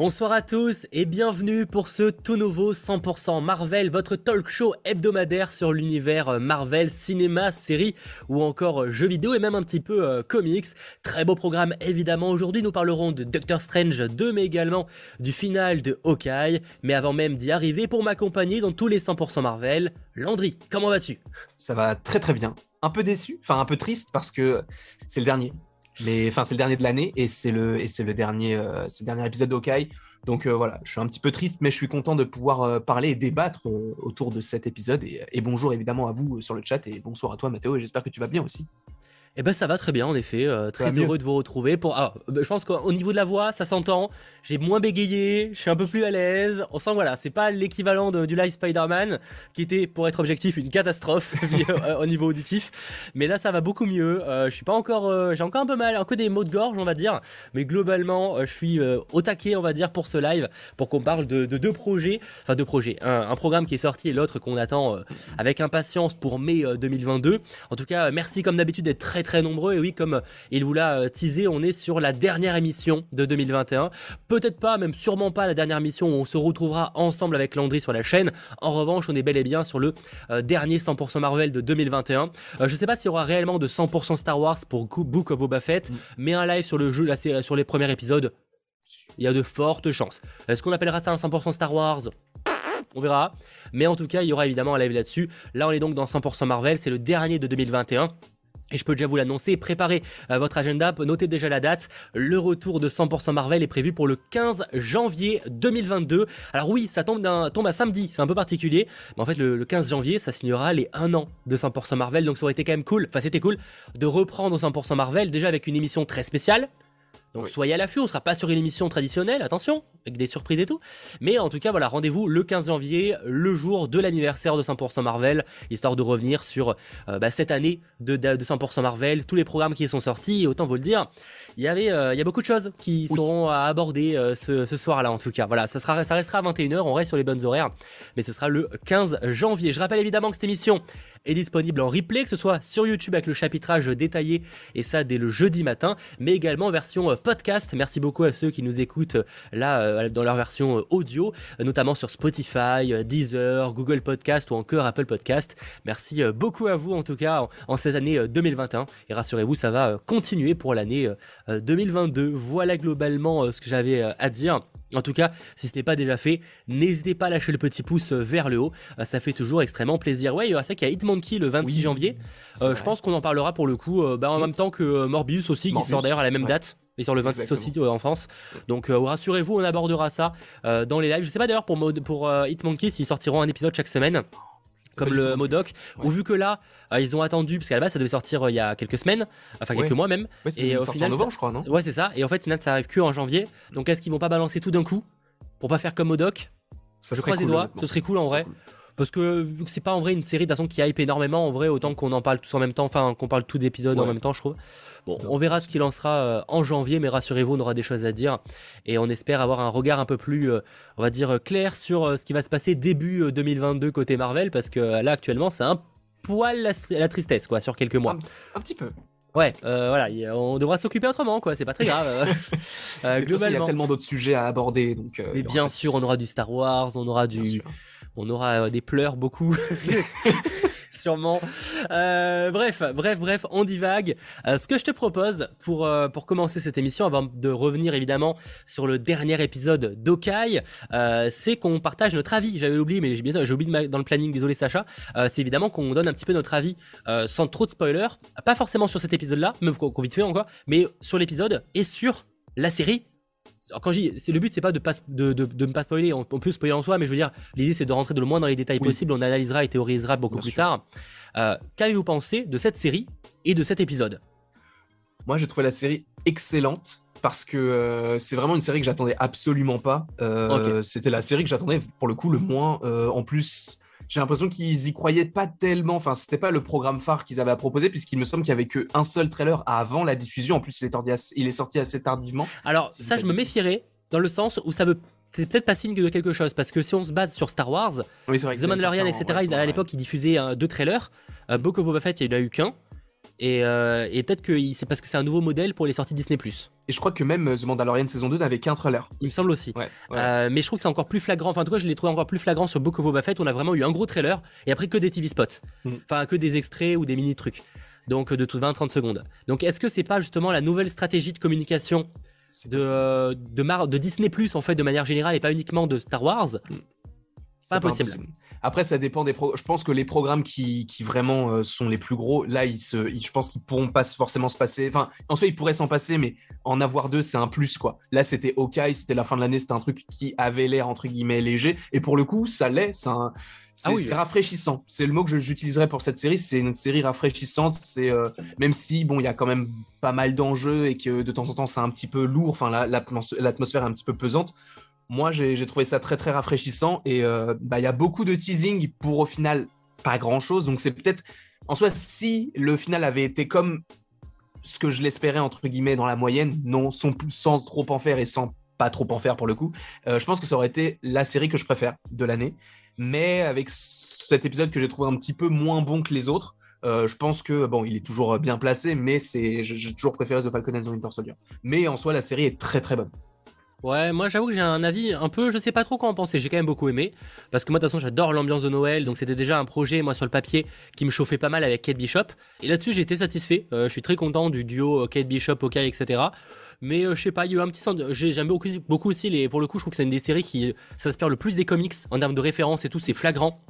Bonsoir à tous et bienvenue pour ce tout nouveau 100% Marvel, votre talk show hebdomadaire sur l'univers Marvel, cinéma, série ou encore jeux vidéo et même un petit peu euh, comics. Très beau programme évidemment. Aujourd'hui nous parlerons de Doctor Strange 2 mais également du final de Hawkeye. Mais avant même d'y arriver, pour m'accompagner dans tous les 100% Marvel, Landry, comment vas-tu? Ça va très très bien. Un peu déçu, enfin un peu triste parce que c'est le dernier. Mais enfin, c'est le dernier de l'année et c'est le et c'est le dernier euh, c'est le dernier épisode d'Okai. Donc euh, voilà, je suis un petit peu triste, mais je suis content de pouvoir euh, parler et débattre autour de cet épisode. Et, et, bonjour évidemment à vous sur le chat et bonsoir à toi Mathéo. Et j'espère que tu vas bien aussi. Eh ben ça va très bien en effet, très heureux de vous retrouver. Pour, ah, je pense qu'au niveau de la voix, ça s'entend. J'ai moins bégayé, je suis un peu plus à l'aise. On sent voilà, c'est pas l'équivalent du live Spider-Man qui était, pour être objectif, une catastrophe euh, au niveau auditif. Mais là, ça va beaucoup mieux. Euh, je suis pas encore, j'ai encore un peu mal, un peu des mots de gorge, on va dire. Mais globalement, je suis au taquet, on va dire, pour ce live, pour qu'on parle de, deux projets, enfin deux projets, un, programme qui est sorti et l'autre qu'on attend avec impatience pour mai 2022. En tout cas, merci comme d'habitude d'être très très nombreux. Et oui, comme il vous l'a euh, teasé, on est sur la dernière émission de 2021. Peut-être pas, même sûrement pas la dernière émission où on se retrouvera ensemble avec Landry sur la chaîne. En revanche, on est bel et bien sur le euh, dernier 100% Marvel de 2021. Euh, je sais pas s'il y aura réellement de 100% Star Wars pour Book of Boba Fett, mm. mais un live sur le jeu, série, sur les premiers épisodes, il y a de fortes chances. Est-ce qu'on appellera ça un 100% Star Wars? On verra. Mais en tout cas, il y aura évidemment un live là-dessus. Là, on est donc dans 100% Marvel, c'est le dernier de 2021. Et je peux déjà vous l'annoncer, préparez euh, votre agenda, notez déjà la date. Le retour de 100% Marvel est prévu pour le 15 janvier 2022. Alors oui, ça tombe, tombe à samedi, c'est un peu particulier. Mais en fait, le, 15 janvier, ça signera les 1 an de 100% Marvel. Donc ça aurait été quand même cool, enfin c'était cool, de reprendre 100% Marvel, déjà avec une émission très spéciale. Donc soyez à l'affût, on sera pas sur une émission traditionnelle, attention, avec des surprises et tout. Mais en tout cas, voilà, rendez-vous le 15 janvier, le jour de l'anniversaire de 100% Marvel, histoire de revenir sur euh, bah, cette année de, 100% Marvel, tous les programmes qui sont sortis. Et autant vous le dire, il y avait, euh, il y a beaucoup de choses qui seront à aborder euh, ce, soir-là, en tout cas. Voilà, ça, sera, ça restera à 21h, on reste sur les bonnes horaires, mais ce sera le 15 janvier. Je rappelle évidemment que cette émission est disponible en replay, que ce soit sur YouTube avec le chapitrage détaillé, et ça dès le jeudi matin, mais également en version podcast. Merci beaucoup à ceux qui nous écoutent là euh, dans leur version euh, audio, euh, notamment sur Spotify, Deezer, Google Podcast ou encore Apple Podcast. Merci beaucoup à vous en tout cas en, cette année 2021 et rassurez-vous ça va continuer pour l'année 2022. Voilà globalement ce que j'avais à dire. En tout cas, si ce n'est pas déjà fait, n'hésitez pas à lâcher le petit pouce vers le haut. Ça fait toujours extrêmement plaisir. Ouais, il y aura ça qu'il y a Hitmonkey le 26 janvier. je pense qu'on en parlera pour le coup bah, en même temps que Morbius aussi, qui sort d'ailleurs à la même date et sur le 26 aussi en France. Donc euh, rassurez-vous, on abordera ça euh, dans les lives. Je sais pas d'ailleurs pour, pour euh, Hitmonkey s'ils sortiront un épisode chaque semaine comme le Modoc, ou vu que là, ils ont attendu, parce qu'à la base, ça devait sortir il y a quelques semaines, enfin quelques mois même. et au final, en novembre, je crois, non? Ouais, c'est ça. Et en fait, final, ça arrive que en janvier. Donc, est-ce qu'ils vont pas balancer tout d'un coup pour pas faire comme Modoc? Ça Je croise les doigts, ce serait cool en vrai. Parce que vu que c'est pas en vrai une série de façon qui hype énormément, en vrai, autant qu'on en parle tous en même temps, enfin qu'on parle tout d'épisodes en même temps, je trouve. Bon, on verra ce qu'il en sera euh, en janvier, mais rassurez-vous, on aura des choses à dire. Et on espère avoir un regard un peu plus, euh, on va dire, clair sur euh, ce qui va se passer début 2022 côté Marvel, parce que là, actuellement, c'est un poil la, tristesse, quoi, sur quelques mois. Un, petit peu. Ouais, voilà, on devra s'occuper autrement, quoi. C'est pas très grave. globalement. il y a tellement d'autres sujets à aborder, donc. mais bien sûr, on aura du Star Wars, on aura du, on aura euh, des pleurs beaucoup. sûrement. Euh, bref, bref, bref, on divague. Euh, ce que je te propose pour, pour commencer cette émission, avant de revenir évidemment sur le dernier épisode d'Okai, c'est qu'on partage notre avis. J'avais oublié, mais j'ai, j'ai oublié dans le planning, désolé Sacha. c'est évidemment qu'on donne un petit peu notre avis sans trop de spoilers. Pas forcément sur cet épisode-là, même qu'on vite fait encore, mais sur l'épisode et sur la série quand je c'est le but c'est pas de pas de, de, ne pas spoiler. On, peut spoiler en soi mais je veux dire l'idée c'est de rentrer de le moins dans les détails possibles. On analysera et théorisera beaucoup plus tard. Euh, qu'avez-vous pensé de cette série et de cet épisode? Moi j'ai trouvé la série excellente parce que euh, c'est vraiment une série que j'attendais absolument pas. Euh, c'était la série que j'attendais pour le coup le moins en plus j'ai l'impression qu'ils y croyaient pas tellement. Enfin, c'était pas le programme phare qu'ils avaient à proposer, puisqu'il me semble qu'il y avait qu'un seul trailer avant la diffusion. En plus, il est, il est sorti assez tardivement. Alors, ça, je me méfierais dans le sens où ça veut c'est peut-être pas signe de quelque chose parce que si on se base sur Star Wars, The Mandalorian, etc. à l'époque ils diffusaient deux trailers. Euh, Book of Boba Fett, il n'y en a eu qu'un. Et, euh, et peut-être que c'est parce que c'est un nouveau modèle pour les sorties Disney+. Et je crois que même The Mandalorian saison 2 n'avait qu'un trailer. Il me semble aussi. Euh, mais je trouve que c'est encore plus flagrant. Enfin, en tout cas, je l'ai trouvé encore plus flagrant sur Book of Boba Fett. On a vraiment eu un gros trailer et après que des TV spots. Mm. Enfin, que des extraits ou des mini trucs. Donc de tout 20-30 secondes. Donc est-ce que c'est pas justement la nouvelle stratégie de communication de, de, de, Disney Plus en fait de manière générale et pas uniquement de Star Wars? Mm. Pas, possible. Après, ça dépend des Je pense que les programmes qui, qui vraiment euh, sont les plus gros, là, ils se, je pense qu'ils pourront pas forcément se passer. Enfin, en soi, ils pourraient s'en passer, mais en avoir deux, c'est un plus, quoi. Là, c'était OK, c'était la fin de l'année, c'était un truc qui avait l'air, entre guillemets, léger. Et pour le coup, ça l'est. C'est un... Ah rafraîchissant. C'est le mot que j'utiliserais pour cette série. C'est une série rafraîchissante. C'est euh, même si bon, il y a quand même pas mal d'enjeux et que de temps en temps c'est un petit peu lourd. Enfin, l'atmosphère est un petit peu pesante moi j'ai trouvé ça très très rafraîchissant et euh, bah, il y a beaucoup de teasing pour au final pas grand chose donc c'est peut-être en soi si le final avait été comme ce que je l'espérais entre guillemets dans la moyenne non sans, trop en faire et sans pas trop en faire pour le coup euh, je pense que ça aurait été la série que je préfère de l'année mais avec cet épisode que j'ai trouvé un petit peu moins bon que les autres euh, je pense que bon, il est toujours bien placé, mais j'ai toujours préféré The Falcon and the Winter Soldier. Mais en soi, la série est très très bonne. Ouais, moi j'avoue que j'ai un avis un peu, je sais pas trop quoi en penser, j'ai quand même beaucoup aimé, parce que moi de toute façon j'adore l'ambiance de Noël, donc c'était déjà un projet, moi sur le papier, qui me chauffait pas mal avec Kate Bishop, et là-dessus j'ai été satisfait, euh, je suis très content du duo euh, Kate Bishop, OK, etc. Mais euh, je sais pas, il y a eu un petit sens, j'aime beaucoup, beaucoup aussi, les, pour le coup je trouve que c'est une des séries qui s'inspire le plus des comics, en termes de référence et tout, c'est flagrant,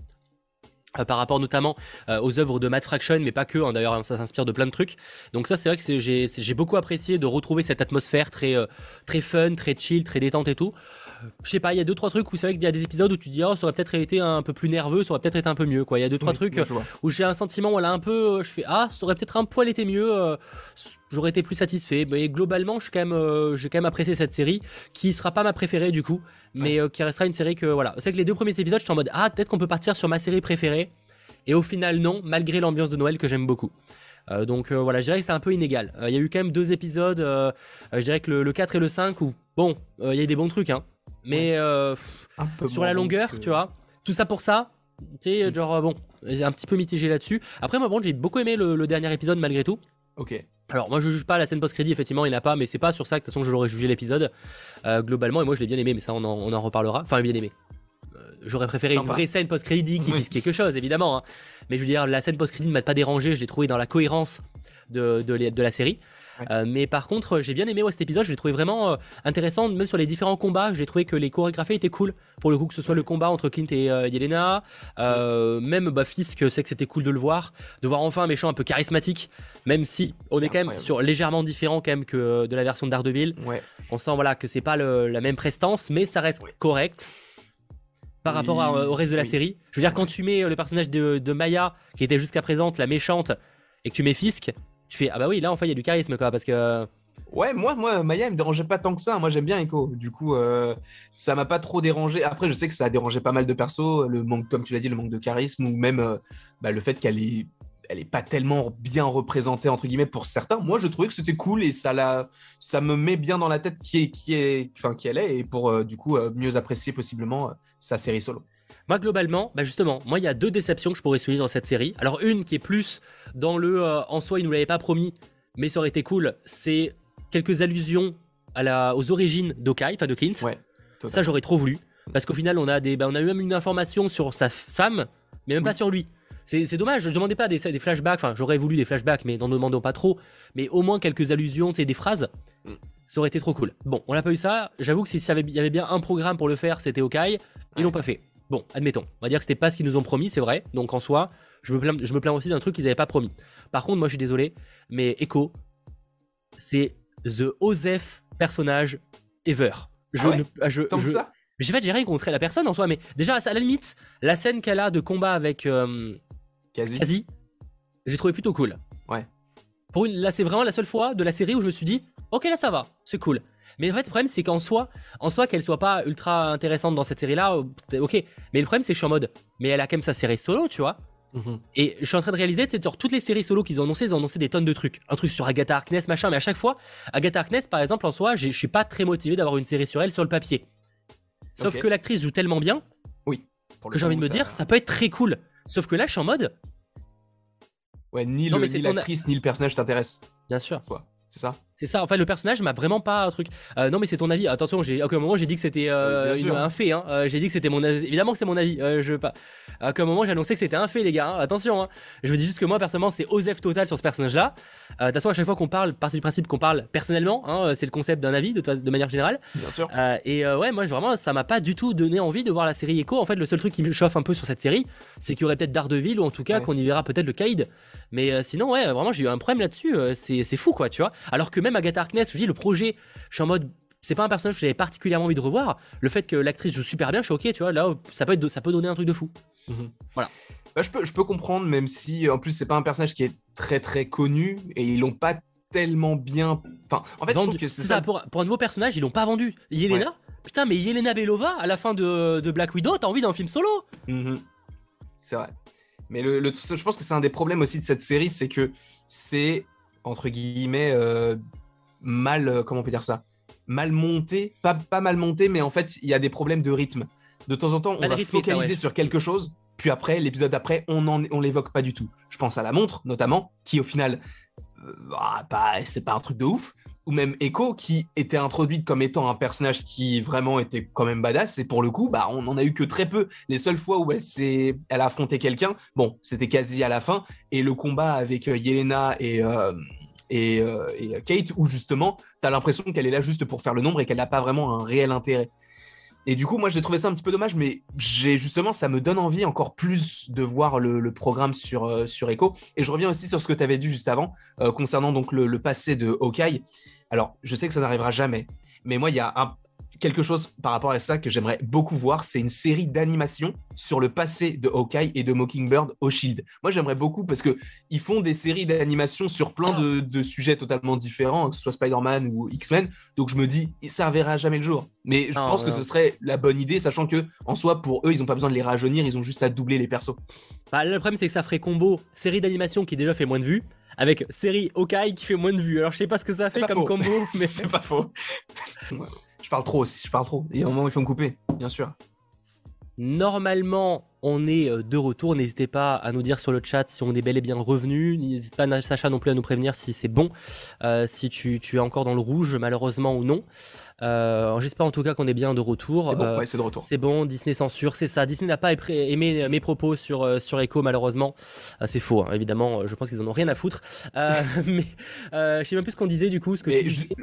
euh, par rapport notamment euh, aux œuvres de Matt Fraction, mais pas que, hein, d'ailleurs ça s'inspire de plein de trucs. Donc ça c'est vrai que j'ai beaucoup apprécié de retrouver cette atmosphère très, euh, très fun, très chill, très détente et tout je sais pas, il y a deux trois trucs où c'est vrai qu'il y a des épisodes où tu dis oh ça aurait peut-être été un peu plus nerveux, ça aurait peut-être été un peu mieux quoi. Il y a deux trois trucs où j'ai un sentiment voilà un peu euh, je fais ah ça aurait peut-être un poil été mieux, euh, j'aurais été plus satisfait. Mais globalement, je quand même euh, j'ai quand même apprécié cette série qui sera pas ma préférée du coup, mais qui restera une série que voilà. C'est que les deux premiers épisodes, j'étais en mode ah peut-être qu'on peut partir sur ma série préférée et au final non, malgré l'ambiance de Noël que j'aime beaucoup. donc voilà, je dirais que c'est un peu inégal. Il y a eu quand même deux épisodes, je dirais que le, le, 4 et le 5 où, bon, il y a eu des bons trucs, hein, mais euh, sur la longueur, tu vois, tout ça pour ça, tu sais, mm. genre, bon, j'ai un petit peu mitigé là-dessus. Après, moi, bon, j'ai beaucoup aimé le, dernier épisode malgré tout. Ok. Alors, moi, je juge pas la scène post-crédit, effectivement, il n'y en a pas, mais c'est pas sur ça que de toute façon je l'aurais jugé l'épisode. Euh, globalement, et moi, je l'ai bien aimé, mais ça, on en, reparlera. Enfin, bien aimé. Euh, j'aurais préféré une vraie scène post-crédit qui dise quelque chose, évidemment. Hein. Mais je veux dire, la scène post-crédit ne m'a pas dérangé, je l'ai trouvé dans la cohérence de, de la série. Euh, mais par contre, j'ai bien aimé cet épisode, je l'ai trouvé vraiment euh, intéressant, même sur les différents combats, j'ai trouvé que les chorégraphies étaient cool. Pour le coup, que ce soit le combat entre Clint et euh, Yelena, même bah, Fisk, c'est que c'était cool de le voir, de voir enfin un méchant un peu charismatique, même si on est quand même sur légèrement différent quand même que de la version de Daredevil. On sent voilà que c'est pas la même prestance, mais ça reste correct par rapport au reste de la série. Je veux dire, quand tu mets le personnage de, de Maya, qui était jusqu'à présent la méchante, et que tu mets Fisk, tu fais ah bah oui là en fait il y a du charisme quoi parce que Ouais, moi, moi, Maya, me dérangeait pas tant que ça. Moi, j'aime bien Echo. Du coup, euh, ça m'a pas trop dérangé. Après, je sais que ça a dérangé pas mal de persos. Le manque, comme tu l'as dit, le manque de charisme ou même euh, bah, le fait qu'elle est, elle est pas tellement bien représentée entre guillemets pour certains. Moi, je trouvais que c'était cool et ça la, ça me met bien dans la tête qui est, qui est, enfin qui elle est et pour euh, du coup mieux apprécier possiblement sa série solo. Moi, globalement, bah justement, moi, il y a deux déceptions que je pourrais souligner dans cette série. Alors, une qui est plus dans le euh, en soi, il nous l'avait pas promis, mais ça aurait été cool, c'est quelques allusions à la, aux origines d'Okai, enfin de Clint. Ouais, ça, j'aurais trop voulu. Parce qu'au final, on a, des, bah, on a eu même une information sur sa femme, mais même pas sur lui. C'est dommage, je ne demandais pas des, des flashbacks, enfin j'aurais voulu des flashbacks, mais n'en demandons pas trop, mais au moins quelques allusions, c'est des phrases, mm. ça aurait été trop cool. Bon, on n'a pas eu ça, j'avoue que s'il y avait bien un programme pour le faire, c'était Okai, ils l'ont pas fait. Bon, admettons. On va dire que c'était pas ce qu'ils nous ont promis, c'est vrai. Donc en soi, je me plains, je me plains aussi d'un truc qu'ils n'avaient pas promis. Par contre, moi je suis désolé, mais Echo, c'est The Osef personnage ever. Je ah ne, ah, je, Tant ça j'ai fait, j'ai rien contre la personne en soi, mais déjà à la limite, la scène qu'elle a de combat avec euh, j'ai trouvé plutôt cool. Ouais. Pour une, là, c'est vraiment la seule fois de la série où je me suis dit, ok, là ça va, c'est cool. Mais en fait, le problème, c'est qu'en soi, en soi, qu'elle soit pas ultra intéressante dans cette série-là, euh, ok. Mais le problème, c'est que je suis en mode, mais elle a quand même sa série solo, tu vois. Mhm. Et je suis en train de réaliser, c'est genre toutes les séries solo qu'ils ont annoncées, ils ont annoncé des tonnes de trucs. Un truc sur Agatha Harkness, machin, mais à chaque fois, Agatha Harkness, par exemple, en soi, je suis pas très motivé d'avoir une série sur elle sur le papier. Sauf que l'actrice joue tellement bien. Oui. que j'ai envie de me dire, ça peut être très cool. Sauf que là, je suis en mode. Ouais, ni l'actrice, ni le personnage t'intéressent. Bien sûr. Quoi c'est ça? C'est ça. Enfin, le personnage m'a vraiment pas un truc. Euh, non, mais c'est ton avis. Attention, j'ai à aucun moment j'ai dit que c'était euh, un fait. Hein. Euh, j'ai dit que c'était mon avis. Évidemment que c'est mon avis. je pas. À aucun moment j'ai annoncé que c'était un fait, les gars. Hein. Attention. Hein. Je vous dis juste que moi personnellement c'est Osef total sur ce personnage-là. De toute façon, à chaque fois qu'on parle, partie du principe qu'on parle personnellement, c'est le concept d'un avis de, de, manière générale. Bien sûr. et ouais, moi vraiment, ça m'a pas du tout donné envie de voir la série Echo. En fait, le seul truc qui me chauffe un peu sur cette série, c'est qu'il y aurait peut-être Daredevil ou en tout cas qu'on y verra peut-être le Kaïd. Mais sinon, ouais, vraiment, j'ai eu un problème là-dessus. c'est fou, quoi, tu vois. Alors que même Agatha Darkness, je dis le projet, je suis en mode c'est pas un personnage que j'avais particulièrement envie de revoir. Le fait que l'actrice joue super bien, je suis ok, tu vois, là, ça peut, être, ça peut donner un truc de fou. Mhm. Voilà. Bah, je, peux, je peux comprendre, même si en plus, c'est pas un personnage qui est très très connu et ils l'ont pas tellement bien. Enfin, en fait, que c'est ça. Pour, un nouveau personnage, ils l'ont pas vendu. Yelena Putain, mais Yelena Belova, à la fin de, Black Widow, t'as envie d'un film solo mhm. C'est vrai. Mais le, je pense que c'est un des problèmes aussi de cette série, c'est que c'est entre guillemets, euh, mal, euh, comment on peut dire ça? Mal monté, pas, pas mal monté, mais en fait, il y a des problèmes de rythme. De temps en temps, on va focaliser sur quelque chose, puis après, l'épisode après, on ne on l'évoque pas du tout. Je pense à la montre, notamment, qui au final, euh, bah, c'est pas un truc de ouf, ou même Echo qui était introduite comme étant un personnage qui vraiment était quand même badass et pour le coup bah on en a eu que très peu les seules fois où elle elle a affronté quelqu'un bon c'était quasi à la fin et le combat avec euh, Yelena et euh, et, euh, et, Kate où justement tu as l'impression qu'elle est là juste pour faire le nombre et qu'elle n'a pas vraiment un réel intérêt et du coup, moi, j'ai trouvé ça un petit peu dommage, mais j'ai justement, ça me donne envie encore plus de voir le, programme sur, euh, sur Echo. Et je reviens aussi sur ce que tu avais dit juste avant, euh, concernant donc le, le, passé de Hawkeye. Alors, je sais que ça n'arrivera jamais, mais moi, il y a un, quelque chose par rapport à ça que j'aimerais beaucoup voir, c'est une série d'animation sur le passé de Hawkeye et de Mockingbird au Shield. Moi, j'aimerais beaucoup parce que ils font des séries d'animation sur plein de, sujets totalement différents, que ce soit Spider-Man ou X-Men. Donc, je me dis, ça verra jamais le jour. Mais je pense que ce serait la bonne idée, sachant que en soi, pour eux, ils n'ont pas besoin de les rajeunir, ils ont juste à doubler les persos. Bah, le problème, c'est que ça ferait combo série d'animation qui déjà fait moins de vues avec série Hawkeye qui fait moins de vues. Alors je sais pas ce que ça fait comme combo, mais c'est pas faux. Je parle trop aussi, je parle trop. Il y a un moment où il faut me couper, bien sûr. Normalement, on est euh, de retour. N'hésitez pas à nous dire sur le chat si on est bel et bien revenu. N'hésite pas, Sacha, non plus à nous prévenir si c'est bon, euh, si tu, es encore dans le rouge, malheureusement ou non. Euh, j'espère en tout cas qu'on est bien de retour. C'est bon, c'est de retour. C'est bon, Disney censure, c'est ça. Disney n'a pas aimé mes propos sur, sur Echo, malheureusement. c'est faux, hein, évidemment. Je pense qu'ils en ont rien à foutre. mais je sais même plus ce qu'on disait du coup. Ce que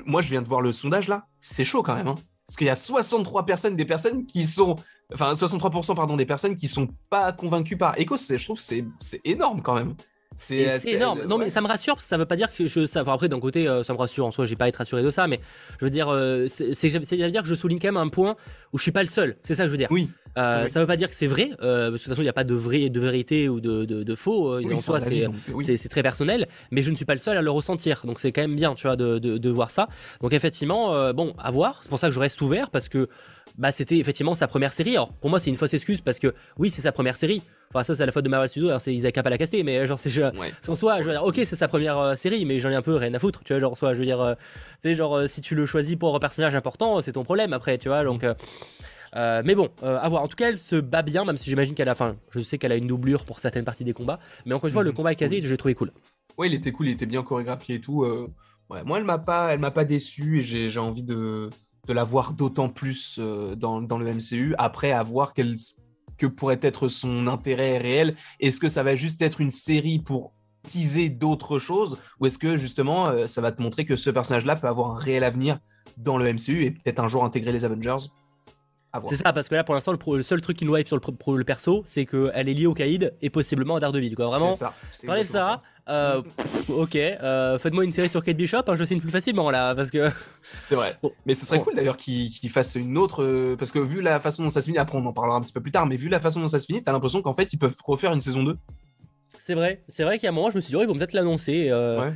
moi, je viens de voir le sondage là. C'est chaud quand même. Hein. Parce qu'il y a 63 personnes, des personnes qui sont enfin 63% pardon des personnes qui sont pas convaincues par Echo, je trouve c'est c'est énorme quand même. C'est euh, énorme. non, mais ça me rassure parce que ça veut pas dire que je. Ça, enfin, après, d'un côté, euh, ça me rassure en soi, j'ai pas à être rassuré de ça, mais je veux dire, euh, c'est dire que je souligne quand même un point où je suis pas le seul. C'est ça que je veux dire. Oui. Euh, Ça veut pas dire que c'est vrai, parce que de toute façon, il n'y a pas de, vrai, de vérité ou de, de, de faux. en soi, c'est très personnel, mais je ne suis pas le seul à le ressentir. Donc, c'est quand même bien, tu vois, de, de voir ça. Donc, effectivement, bon, à voir. C'est pour ça que je reste ouvert parce que bah, c'était effectivement sa première série. Alors pour moi, c'est une fausse excuse parce que oui, c'est sa première série. Enfin, ça, c'est la faute de Marvel Studios. Alors, c'est Isaac à la caster, mais genre, c'est. En soi, je veux dire, ok, c'est sa première euh, série, mais j'en ai un peu rien à foutre. Tu vois, genre, soit, je veux dire, euh, tu sais, genre, euh, si tu le choisis pour un personnage important, c'est ton problème après, tu vois. Donc. Mais bon, à voir. En tout cas, elle se bat bien, même si j'imagine qu'elle a. Enfin, je sais qu'elle a une doublure pour certaines parties des combats. Mais encore une fois, le mhm. combat avec Kazi, j'ai trouvé cool. Ouais, il était cool, il était bien chorégraphié et tout. Ouais, moi, elle m'a pas, elle m'a pas déçu et j'ai envie de de la voir d'autant plus euh, dans, le MCU, après avoir quel, que pourrait être son intérêt réel. Est-ce que ça va juste être une série pour teaser d'autres choses, ou est-ce que justement euh, ça va te montrer que ce personnage-là peut avoir un réel avenir dans le MCU et peut-être un jour intégrer les Avengers? C'est ça, parce que là, pour l'instant, le, seul truc qui nous hype sur le, le perso, c'est qu'elle est liée au Kaïd et possiblement à Daredevil. Quoi. Vraiment, ça. T'enlèves ça. Euh, ok, euh, faites-moi une série sur Kate Bishop, hein, je signe plus facilement là, parce que. C'est vrai. Mais ce serait cool d'ailleurs qu'il fasse une autre, euh, parce que vu la façon dont ça se finit, après on en parlera un petit peu plus tard, mais vu la façon dont ça se finit, t'as l'impression qu'en fait ils peuvent refaire une saison 2. C'est vrai, c'est vrai qu'il y a un moment, je me suis dit, oh, ils vont peut-être l'annoncer. Ouais.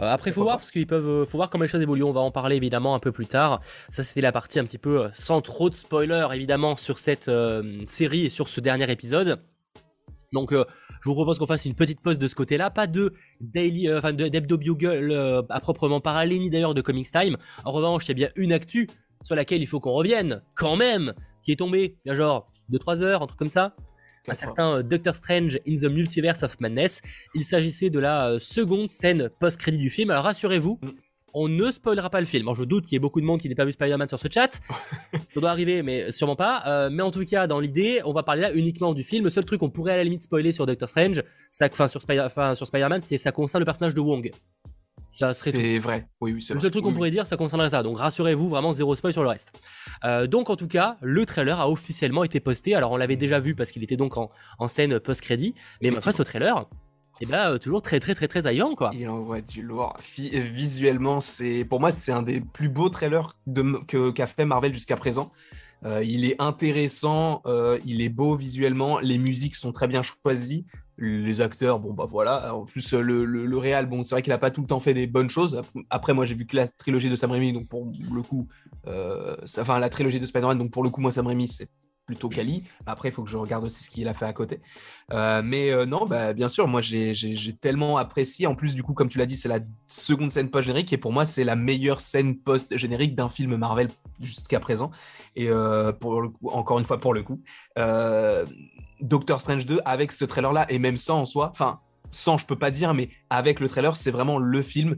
Euh, après, faut voir parce qu'il peuvent, euh, faut voir comment les choses évoluent. On va en parler évidemment un peu plus tard. Ça, c'était la partie un petit peu euh, sans trop de spoilers évidemment sur cette série et sur ce dernier épisode. Donc, je vous propose qu'on fasse une petite pause de ce côté-là, pas de daily, enfin d'hebdo bugle à proprement parler, ni d'ailleurs de Comics Time. En revanche, il y a bien une actu sur laquelle il faut qu'on revienne, quand même, qui est tombée, il y a genre 2-3 heures, un truc comme ça. Un certain Doctor Strange in the Multiverse of Madness. Il s'agissait de la seconde scène post-crédit du film. Alors rassurez-vous, mm on ne spoilera pas le film. je doute qu'il y ait beaucoup de monde qui n'ait pas vu Spider-Man sur ce chat. Ça doit arriver, mais sûrement pas. Euh, mais en tout cas, dans l'idée, on va parler là uniquement du film. Le seul truc qu'on pourrait à la limite spoiler sur Doctor Strange, enfin sur, Spider sur Spider-Man, c'est ça concerne le personnage de Wong. C'est vrai. Oui, oui, c'est Le seul truc qu'on pourrait dire, ça concernerait ça. Donc rassurez-vous, vraiment zéro spoil sur le reste. Euh, donc en tout cas, le trailer a officiellement été posté. Alors on l'avait déjà vu parce qu'il était donc en, scène post-crédit. Mais face au trailer, et bah euh, toujours très très très très aillant quoi. Il envoie du lourd. Visuellement, c'est pour moi c'est un des plus beaux trailers que qu'a fait Marvel jusqu'à présent. Euh, il est intéressant, il est beau visuellement, les musiques sont très bien choisies, les acteurs, bon bah voilà. En plus le, le, réal, bon c'est vrai qu'il a pas tout le temps fait des bonnes choses. Après moi j'ai vu que la trilogie de Sam Raimi, donc pour le coup, enfin la trilogie de Spider-Man, donc pour le coup moi Sam Raimi c'est plutôt quali. Après, il faut que je regarde aussi ce qu'il a fait à côté. Euh, mais euh, non, bah, bien sûr, moi j'ai tellement apprécié. En plus, du coup, comme tu l'as dit, c'est la seconde scène post-générique et pour moi, c'est la meilleure scène post-générique d'un film Marvel jusqu'à présent. Et euh, pour le coup, encore une fois, pour le coup, Doctor Strange 2 avec ce trailer-là et même sans en soi, enfin, sans, je peux pas dire, mais avec le trailer, c'est vraiment le film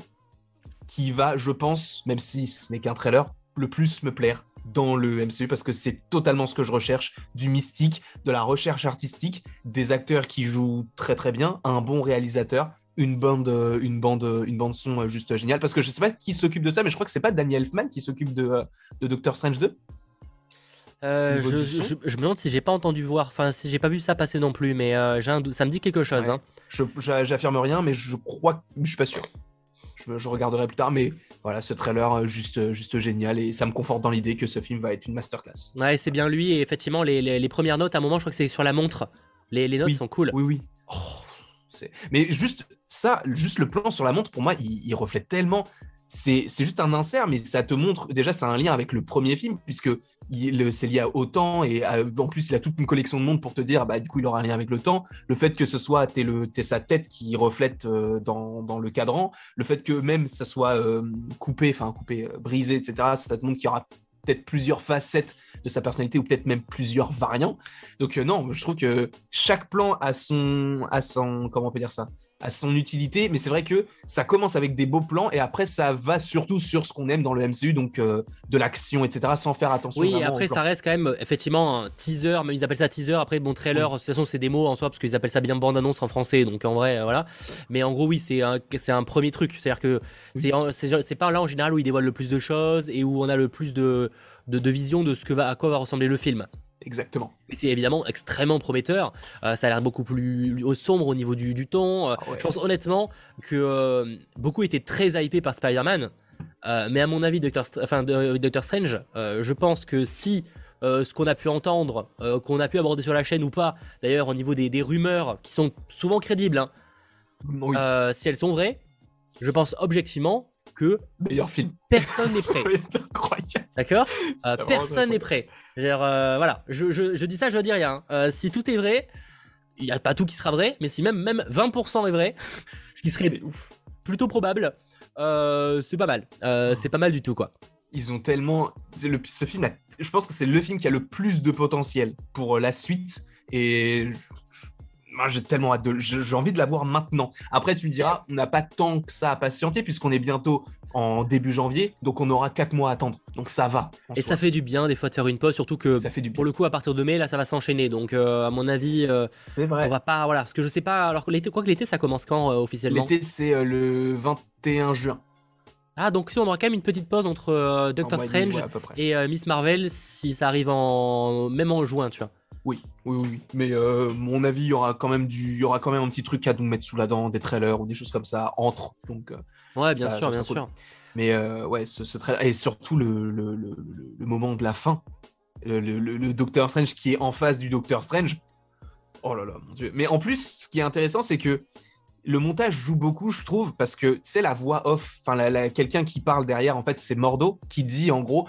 qui va, je pense, même si ce n'est qu'un trailer, le plus me plaire dans le MCU parce que c'est totalement ce que je recherche, du mystique, de la recherche artistique, des acteurs qui jouent très très bien, un bon réalisateur, une bande, euh, une bande, euh, une bande son euh, juste géniale. Parce que je sais pas qui s'occupe de ça, mais je crois que c'est pas Daniel Elfman qui s'occupe de, de Doctor Strange 2. Je, je, me demande si j'ai pas entendu voir, enfin si j'ai pas vu ça passer non plus, mais un ça me dit quelque chose. Hein. Je J'affirme rien, mais je crois, je suis pas sûr je, regarderai plus tard. Mais voilà, ce trailer euh, juste, euh, juste génial et ça me conforte dans l'idée que ce film va être une masterclass. Ouais, c'est bien lui et effectivement les, les, premières notes à un moment, je crois que c'est sur la montre. Les, les notes sont cool. Oui, oui. Oh, mais juste ça, juste le plan sur la montre, pour moi, il reflète tellement c'est juste un insert, mais ça te montre, déjà c'est un lien avec le premier film, puisque c'est lié à autant, et en plus il a toute une collection de montres pour te dire, bah du coup il aura un lien avec le temps, le fait que ce soit t'es sa tête qui reflète euh, dans, le cadran, le fait que même ça soit euh, coupé, enfin coupé, euh, brisé, etc., ça te montre qu'il y aura peut-être plusieurs facettes de sa personnalité ou peut-être même plusieurs variants. Donc non, je trouve que chaque plan a son, a son, comment on peut dire ça, à son utilité, mais c'est vrai que ça commence avec des beaux plans et après ça va surtout sur ce qu'on aime dans le MCU, donc euh, de l'action, etc., sans faire attention. Oui, après ça reste quand même effectivement un teaser, mais ils appellent ça teaser. Après, bon, trailer, de toute façon, c'est des mots en soi parce qu'ils appellent ça bien bande-annonce en français, donc en vrai, voilà. Mais en gros, oui, c'est un, c'est un premier truc, c'est-à-dire que c'est, c'est pas là en général où ils dévoilent le plus de choses et où on a le plus de, de, de vision de ce que va, à quoi va ressembler le film. Exactement. Et c'est évidemment extrêmement prometteur. Euh, ça a l'air beaucoup plus sombre au niveau du, du ton. Euh, ah je pense honnêtement que euh, beaucoup étaient très hypés par Spider-Man. mais à mon avis, Doctor, enfin, Doctor Strange, je pense que si ce qu'on a pu entendre, qu'on a pu aborder sur la chaîne ou pas, d'ailleurs au niveau des, des, rumeurs qui sont souvent crédibles, hein, si elles sont vraies, je pense objectivement que meilleur film. Personne n'est prêt. D'accord euh, Personne n'est prêt. Genre, euh, voilà, je, je, dis ça, je dis rien. Euh, si tout est vrai, il n'y a pas tout qui sera vrai, mais si même, même 20% est vrai, ce qui serait plutôt probable, c'est pas mal. c'est pas mal du tout, quoi. Ils ont tellement. Le, ce film, je pense que c'est le film qui a le plus de potentiel pour la suite. Et j'ai tellement hâte de. J'ai envie de la voir maintenant. Après, tu me diras, on n'a pas tant que ça à patienter puisqu'on est bientôt en début janvier, donc on aura 4 mois à attendre. Donc ça va. Et ça fait du bien des fois de faire une pause, surtout que ça fait du pour le coup à partir de mai là ça va s'enchaîner. Donc euh, à mon avis, euh, c'est vrai. On va pas voilà parce que je sais pas. Alors l'été quoi que l'été ça commence quand euh, officiellement? L'été c'est le 21 juin. Ah donc si on aura quand même une petite pause entre Doctor Strange et Miss Marvel si ça arrive en même en juin tu vois. Oui, oui, oui. Mais euh, mon avis, il y aura quand même du, il y aura quand même un petit truc à nous mettre sous la dent, des trailers ou des choses comme ça entre. Donc. Euh, ouais, bien sûr, bien sûr. Mais euh, ouais, ce, ce trailer et surtout le, le, le, le, moment de la fin, le, le, Docteur Strange qui est en face du Docteur Strange. Oh là là, mon dieu. Mais en plus, ce qui est intéressant, c'est que le montage joue beaucoup, je trouve, parce que c'est la voix off, enfin, quelqu'un qui parle derrière, en fait, c'est Mordo qui dit en gros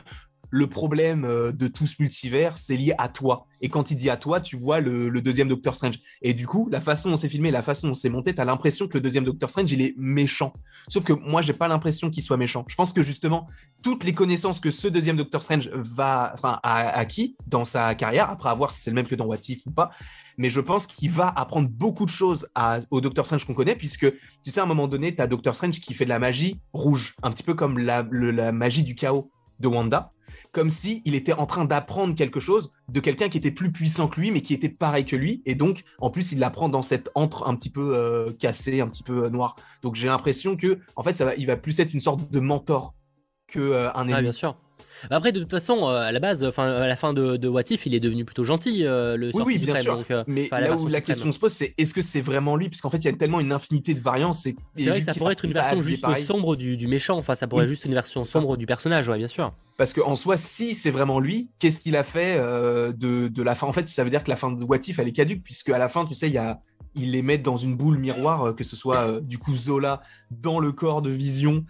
le problème de tout ce multivers, c'est lié à toi. Et quand il dit à toi, tu vois le, deuxième Doctor Strange. Et du coup, la façon dont c'est filmé, la façon dont c'est monté, tu as l'impression que le deuxième Doctor Strange, il est méchant. Sauf que moi, j'ai pas l'impression qu'il soit méchant. Je pense que justement, toutes les connaissances que ce deuxième Doctor Strange va, enfin, a acquis dans sa carrière, après avoir si c'est le même que dans What If ou pas, mais je pense qu'il va apprendre beaucoup de choses au Doctor Strange qu'on connaît, puisque tu sais, à un moment donné, tu as Doctor Strange qui fait de la magie rouge, un petit peu comme la magie du chaos de Wanda comme si il était en train d'apprendre quelque chose de quelqu'un qui était plus puissant que lui, mais qui était pareil que lui. Et donc, en plus, il l'apprend dans cette entre un petit peu euh, cassé, un petit peu euh, noir. Donc, j'ai l'impression que, en fait, ça va, il va plus être une sorte de mentor que euh, un ennemi. Ah, bien sûr. Après, de toute façon, à la base, enfin, à la fin de, de What If, il est devenu plutôt gentil, le Oui, oui, bien sûr. mais là où la question se pose, c'est est-ce que c'est vraiment lui? Puisqu'en fait, il y a tellement une infinité de variantes. C'est vrai que ça pourrait être une version juste sombre du, méchant. Enfin, ça pourrait être juste une version sombre du personnage, ouais, bien sûr. Parce qu'en soi, si c'est vraiment lui, qu'est-ce qu'il a fait euh, de, la fin? En fait, ça veut dire que la fin de What If, elle est caduque, puisque à la fin, tu sais, il y a, ils les mettent dans une boule miroir, euh, que ce soit euh, du coup Zola dans le corps de Vision,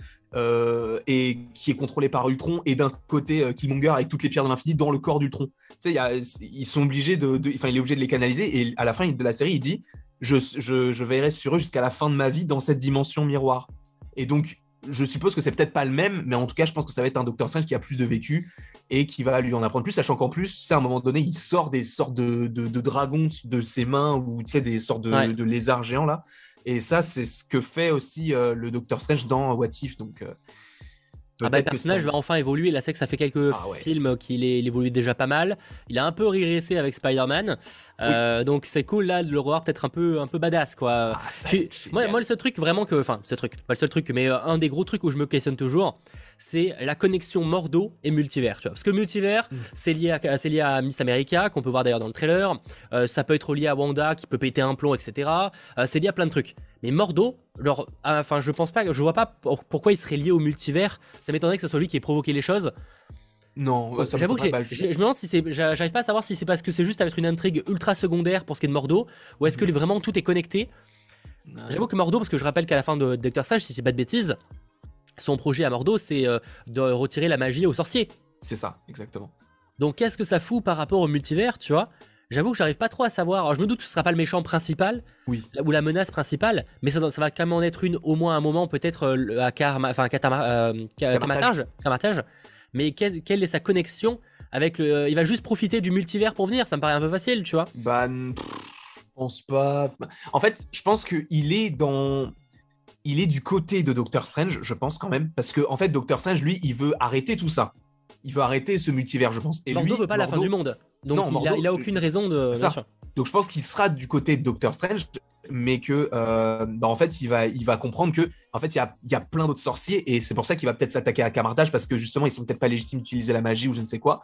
et qui est contrôlé par Ultron, et d'un côté Killmonger avec toutes les pierres de l'infini dans le corps d'Ultron. Tu sais, ils sont obligés de, enfin, il est obligé de les canaliser, et à la fin de la série, il dit, je, je, je veillerai sur eux jusqu'à la fin de ma vie dans cette dimension miroir. Et donc, je suppose que c'est peut-être pas le même, mais en tout cas, je pense que ça va être un Docteur Strange qui a plus de vécu et qui va lui en apprendre plus, sachant qu'en plus, c'est à un moment donné, il sort des sortes de, dragons de ses mains ou tu sais, des sortes de, lézards géants là. Et ça, c'est ce que fait aussi euh, le Docteur Strange dans What If. Donc, euh, ah bah, le personnage va enfin évoluer. Là, c'est que ça fait quelques ah films qu'il évolue déjà pas mal. Il a un peu régressé avec Spider-Man. Euh, donc c'est cool là de le revoir peut-être un peu, un peu badass quoi. Ah, moi, moi, le seul truc vraiment que. Enfin, ce truc, pas le seul truc, mais euh, un des gros trucs où je me questionne toujours, c'est la connexion Mordo et multivers. Tu vois. Parce que multivers, mm. c'est lié, à, lié à Miss America, qu'on peut voir d'ailleurs dans le trailer. Euh, ça peut être lié à Wanda qui peut péter un plomb, etc. c'est lié à plein de trucs. Mais Mordo, alors, ah, enfin, je pense pas, je vois pas pourquoi il serait lié au multivers. Ça m'étonnerait que ce soit lui qui ait provoqué les choses. Non, j'avoue que je me demande si c'est, j'arrive pas à savoir si c'est parce que c'est juste avec une intrigue ultra secondaire pour ce qui est de Mordo, ou est-ce que vraiment tout est connecté. J'avoue que Mordo, parce que je rappelle qu'à la fin de Doctor Strange, si c'est pas de bêtises, son projet à Mordo, c'est euh, de retirer la magie aux sorciers. C'est ça, exactement. Donc qu'est-ce que ça fout par rapport au multivers, tu vois? J'avoue que j'arrive pas trop à savoir. Alors, je me doute que ce sera pas le méchant principal, oui. ou la menace principale, mais ça, ça va quand même en être une au moins un moment, peut-être euh, à Karma, enfin, euh, Camartage. Mais quelle, est sa connexion avec le. Il va juste profiter du multivers pour venir, ça me paraît un peu facile, tu vois? Bah, je pense pas. En fait, je pense qu'il est dans. Il est du côté de Doctor Strange, je pense quand même, parce que en fait, Doctor Strange, lui, il veut arrêter tout ça. Il veut arrêter ce multivers, je pense. Et Mordo lui, veut pas la fin du monde. Donc il, a, aucune raison de. Ça. Donc je pense qu'il sera du côté de Doctor Strange, mais que euh, bah, en fait il va, il va comprendre que en fait il y a, y a plein d'autres sorciers et c'est pour ça qu'il va peut-être s'attaquer à Camartage parce que justement ils sont peut-être pas légitimes d'utiliser la magie ou je ne sais quoi.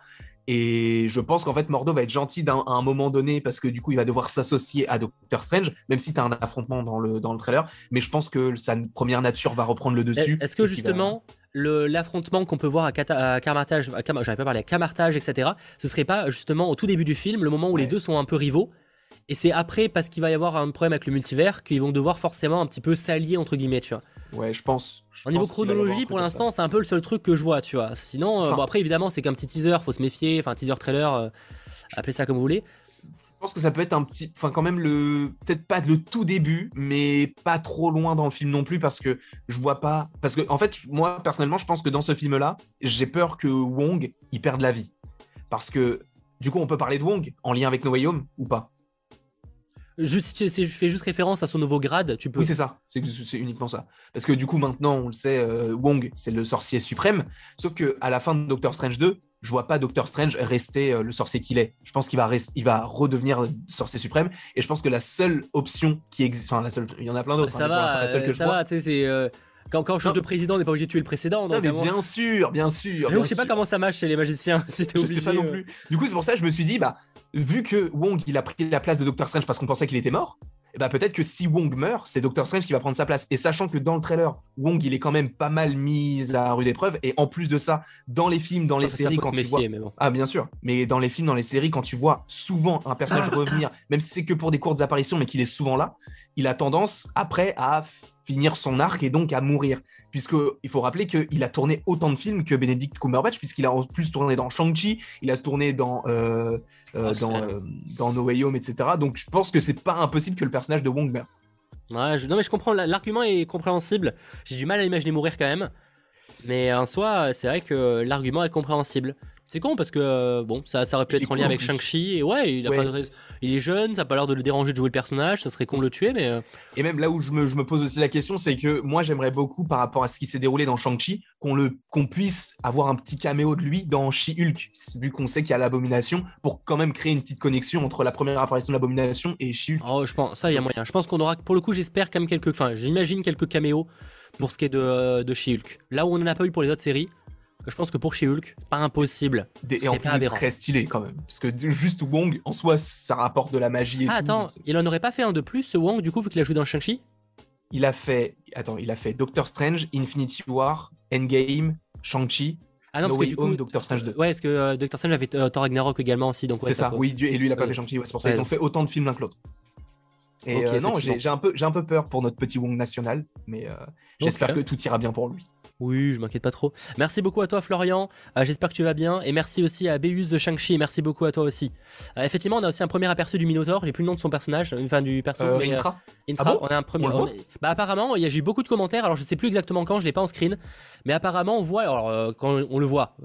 Et je pense qu'en fait Mordo va être gentil à un moment donné parce que du coup il va devoir s'associer à Doctor Strange, même si tu as un affrontement dans le, dans le trailer. Mais je pense que sa première nature va reprendre le dessus. Est-ce que justement l'affrontement qu'on peut voir à, à Camartage, j'avais pas parlé à Camartage, etc. Ce serait pas justement au tout début du film, le moment où les deux sont un peu rivaux. Et c'est après, parce qu'il va y avoir un problème avec le multivers, qu'ils vont devoir forcément un petit peu s'allier, entre guillemets, tu vois. Ouais, je pense. Au niveau chronologie, pour l'instant, c'est un peu le seul truc que je vois, tu vois. Sinon, euh, bon, après, évidemment, c'est qu'un petit teaser, faut se méfier, enfin, teaser trailer, euh, appelez ça comme vous voulez. Je pense que ça peut être un petit, enfin quand même le, peut-être pas le tout début, mais pas trop loin dans le film non plus parce que je vois pas, parce que en fait moi personnellement je pense que dans ce film-là j'ai peur que Wong il perde la vie parce que du coup on peut parler de Wong en lien avec No Way Home ou pas? Juste, je fais juste référence à son nouveau grade, tu peux. Oui, c'est ça. C'est uniquement ça. Parce que du coup, maintenant, on le sait, euh, Wong, c'est le sorcier suprême. Sauf que à la fin de Doctor Strange 2, je vois pas Doctor Strange rester euh, le sorcier qu'il est. Je pense qu'il va, il va redevenir sorcier suprême. Et je pense que la seule option qui existe, enfin la seule, il y en a plein d'autres. Ça, hein, va, ça, va, tu sais, c'est euh, quand, quand on change de président, on n'est pas obligé de tuer le précédent. Non, mais bien sûr, bien sûr. Je sais pas comment ça marche chez les magiciens. Si je sais pas non plus. Du coup, c'est pour ça que je me suis dit, bah, vu que Wong il a pris la place de Doctor Strange parce qu'on pensait qu'il était mort, et eh bah peut-être que si Wong meurt, c'est Doctor Strange qui va prendre sa place. Et sachant que dans le trailer, Wong il est quand même pas mal mis à rude épreuve. Et en plus de ça, dans les films, dans les séries, quand tu vois, ah bien sûr, mais dans les films, dans les séries, quand tu vois souvent un personnage revenir, même si c'est que pour des courtes apparitions, mais qu'il est souvent là, il a tendance après à finir son arc et donc à mourir. puisqu'il faut rappeler qu'il a tourné autant de films que Benedict Cumberbatch, puisqu'il a en plus tourné dans Shang-Chi, il a tourné dans, euh, euh, ah, dans, euh, dans, No Way Home, etc. Donc je pense que c'est pas impossible que le personnage de Wong meure. Ouais, je... non mais je comprends, l'argument est compréhensible. J'ai du mal à imaginer mourir quand même. Mais en soi, c'est vrai que l'argument est compréhensible. C'est con parce que euh, bon, ça, ça aurait pu être en lien avec Shang-Chi. Et ouais, il, il est jeune, ça n'a pas l'air de le déranger de jouer le personnage, ça serait con de le tuer, mais. Euh, et même là où je me, je me pose aussi la question, c'est que moi j'aimerais beaucoup par rapport à ce qui s'est déroulé dans Shang-Chi, qu'on puisse avoir un petit caméo de lui dans She-Hulk, vu qu'on sait qu'il y a l'abomination, pour quand même créer une petite connexion entre la première apparition de l'abomination et She-Hulk. Oh, je pense, ça il y a moyen. Je pense qu'on aura, pour le coup, j'espère quand même quelques. Enfin, j'imagine quelques caméos pour ce qui est de, de She-Hulk. Là où on n'en a pas eu pour les autres séries je pense que pour She-Hulk, pas impossible. et en plus, très stylé quand même. Parce que juste Wong, en soi, ça rapporte de la magie et ah, attends, il en aurait pas fait un de plus, ce Wong, du coup, vu qu'il a joué dans Shang-Chi? Il a fait. Attends, il a fait Doctor Strange, Infinity War, Endgame, Shang-Chi. Ah non, no parce que Home, Doctor Strange 2. Ouais, parce que euh, Doctor Strange avait euh, Thor Ragnarok également aussi. donc C'est ça, oui, et lui, il a pas fait Shang-Chi. c'est pour ça qu'ils ont fait autant de films l'un que l'autre. Et euh, non, j'ai un, peu, un peu peur pour notre petit Wong national, mais j'espère que tout ira bien pour lui. Oui, je m'inquiète pas trop. Merci beaucoup à toi, Florian. Euh, j'espère que tu vas bien. Et merci aussi à Beus de Shang-Chi. Merci beaucoup à toi aussi. Euh, effectivement, on a aussi un premier aperçu du Minotaur. J'ai plus le nom de son personnage, enfin du perso. Euh, Intra. Intra. Ah on a un premier. Bah, apparemment, j'ai eu beaucoup de commentaires. Alors, je sais plus exactement quand, je l'ai pas en screen. Mais apparemment, on voit. Alors, quand on le voit.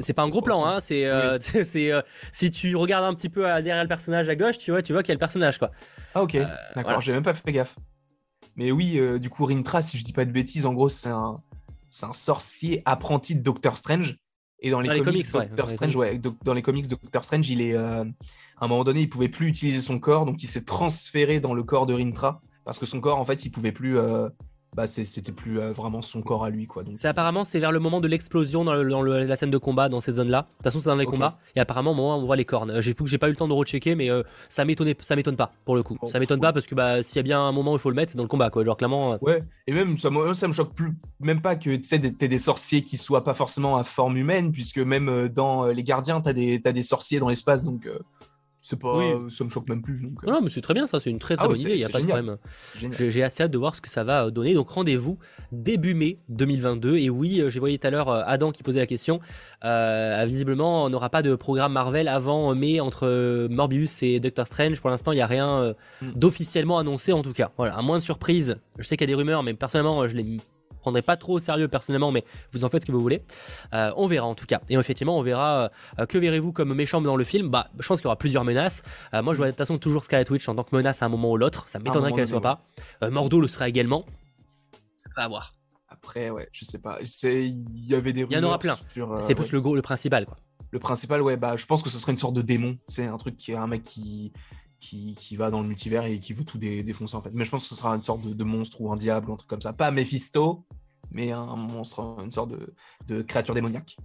c'est pas un gros plan, hein. C'est. si tu regardes un petit peu derrière le personnage à gauche, tu vois, tu vois qu'il y a le personnage, quoi. Ah, ok. D'accord, j'ai même pas fait gaffe. Mais oui, euh, du coup, Rintra, si je dis pas de bêtises, en gros, c'est un, c'est un sorcier apprenti de Doctor Strange. Et dans les, comics, Doctor Strange, ouais, dans les comics Doctor Strange, il est, euh, à un moment donné, il pouvait plus utiliser son corps, donc il s'est transféré dans le corps de Rintra parce que son corps, en fait, il pouvait plus, euh, bah c'était plus euh, vraiment son corps à lui quoi. C'est apparemment c'est vers le moment de l'explosion dans, la scène de combat dans ces zones-là. De toute façon c'est dans les combats et apparemment où on voit les cornes. J'ai que j'ai pas eu le temps de rechecker mais euh, ça m'étonnait ça m'étonne pas pour le coup. ça m'étonne pas parce que bah s'il y a bien un moment où il faut le mettre c'est dans le combat quoi. Genre clairement. Euh, ouais et même ça, ça me choque plus même pas que tu sais t'aies des sorciers qui soient pas forcément à forme humaine puisque même dans les gardiens t'as des as des sorciers dans l'espace donc c'est pas ça me choque même plus donc, euh. non mais c'est très bien ça c'est une très très ah bonne idée il y a pas de problème. J'ai assez hâte de voir ce que ça va donner. Donc rendez-vous début mai 2022 et oui euh, j'ai voyé tout à l'heure euh, Adam qui posait la question visiblement on n'aura pas de programme Marvel avant mai entre Morbius et Doctor Strange. Pour l'instant il n'y a rien hmm. d'officiellement annoncé en tout cas. Voilà à moins de surprise je sais qu'il y a des rumeurs mais personnellement je l'ai prendrai pas trop au sérieux personnellement, mais vous en faites ce que vous voulez. Euh, on verra en tout cas. Et effectivement, on verra euh, que verrez-vous comme méchant dans le film? Bah, je pense qu'il y aura plusieurs menaces. Euh, moi, je vois de toute façon toujours Scarlet Witch en tant que menace à un moment ou l'autre. Ça m'étonnerait qu'elle ne soit pas. Mordo le sera également. À voir. Après, ouais, je sais pas. Il y avait des Il y en aura plein. C'est plus le, le principal, quoi. Le principal, ouais, bah, je pense que ce serait une sorte de démon. C'est un truc qui est un mec qui, qui, va dans le multivers et qui veut tout défoncer en fait. Mais je pense que ce sera une sorte de, monstre ou un diable un truc comme ça. Pas Mephisto, mais un monstre, une sorte de créature démoniaque.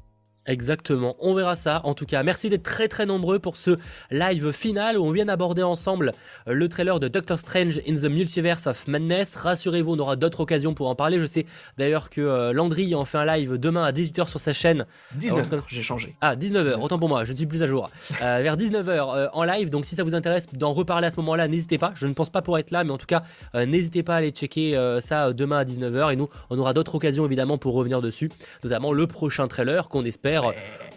Exactement, on verra ça. En tout cas, merci d'être très très nombreux pour ce live final où on vient d'aborder ensemble le trailer de Doctor Strange in the Multiverse of Madness. Rassurez-vous, on aura d'autres occasions pour en parler. Je sais d'ailleurs que euh, Landry en fait un live demain à 18h sur sa chaîne. 19h, j'ai changé. Ah, 19h, autant pour moi, je ne suis plus à jour. Euh, vers 19h euh, en live, donc si ça vous intéresse d'en reparler à ce moment-là, n'hésitez pas. Je ne pense pas pour être là, mais en tout cas, n'hésitez pas à aller checker ça demain à 19h. Et nous, on aura d'autres occasions évidemment pour revenir dessus, notamment le prochain trailer qu'on espère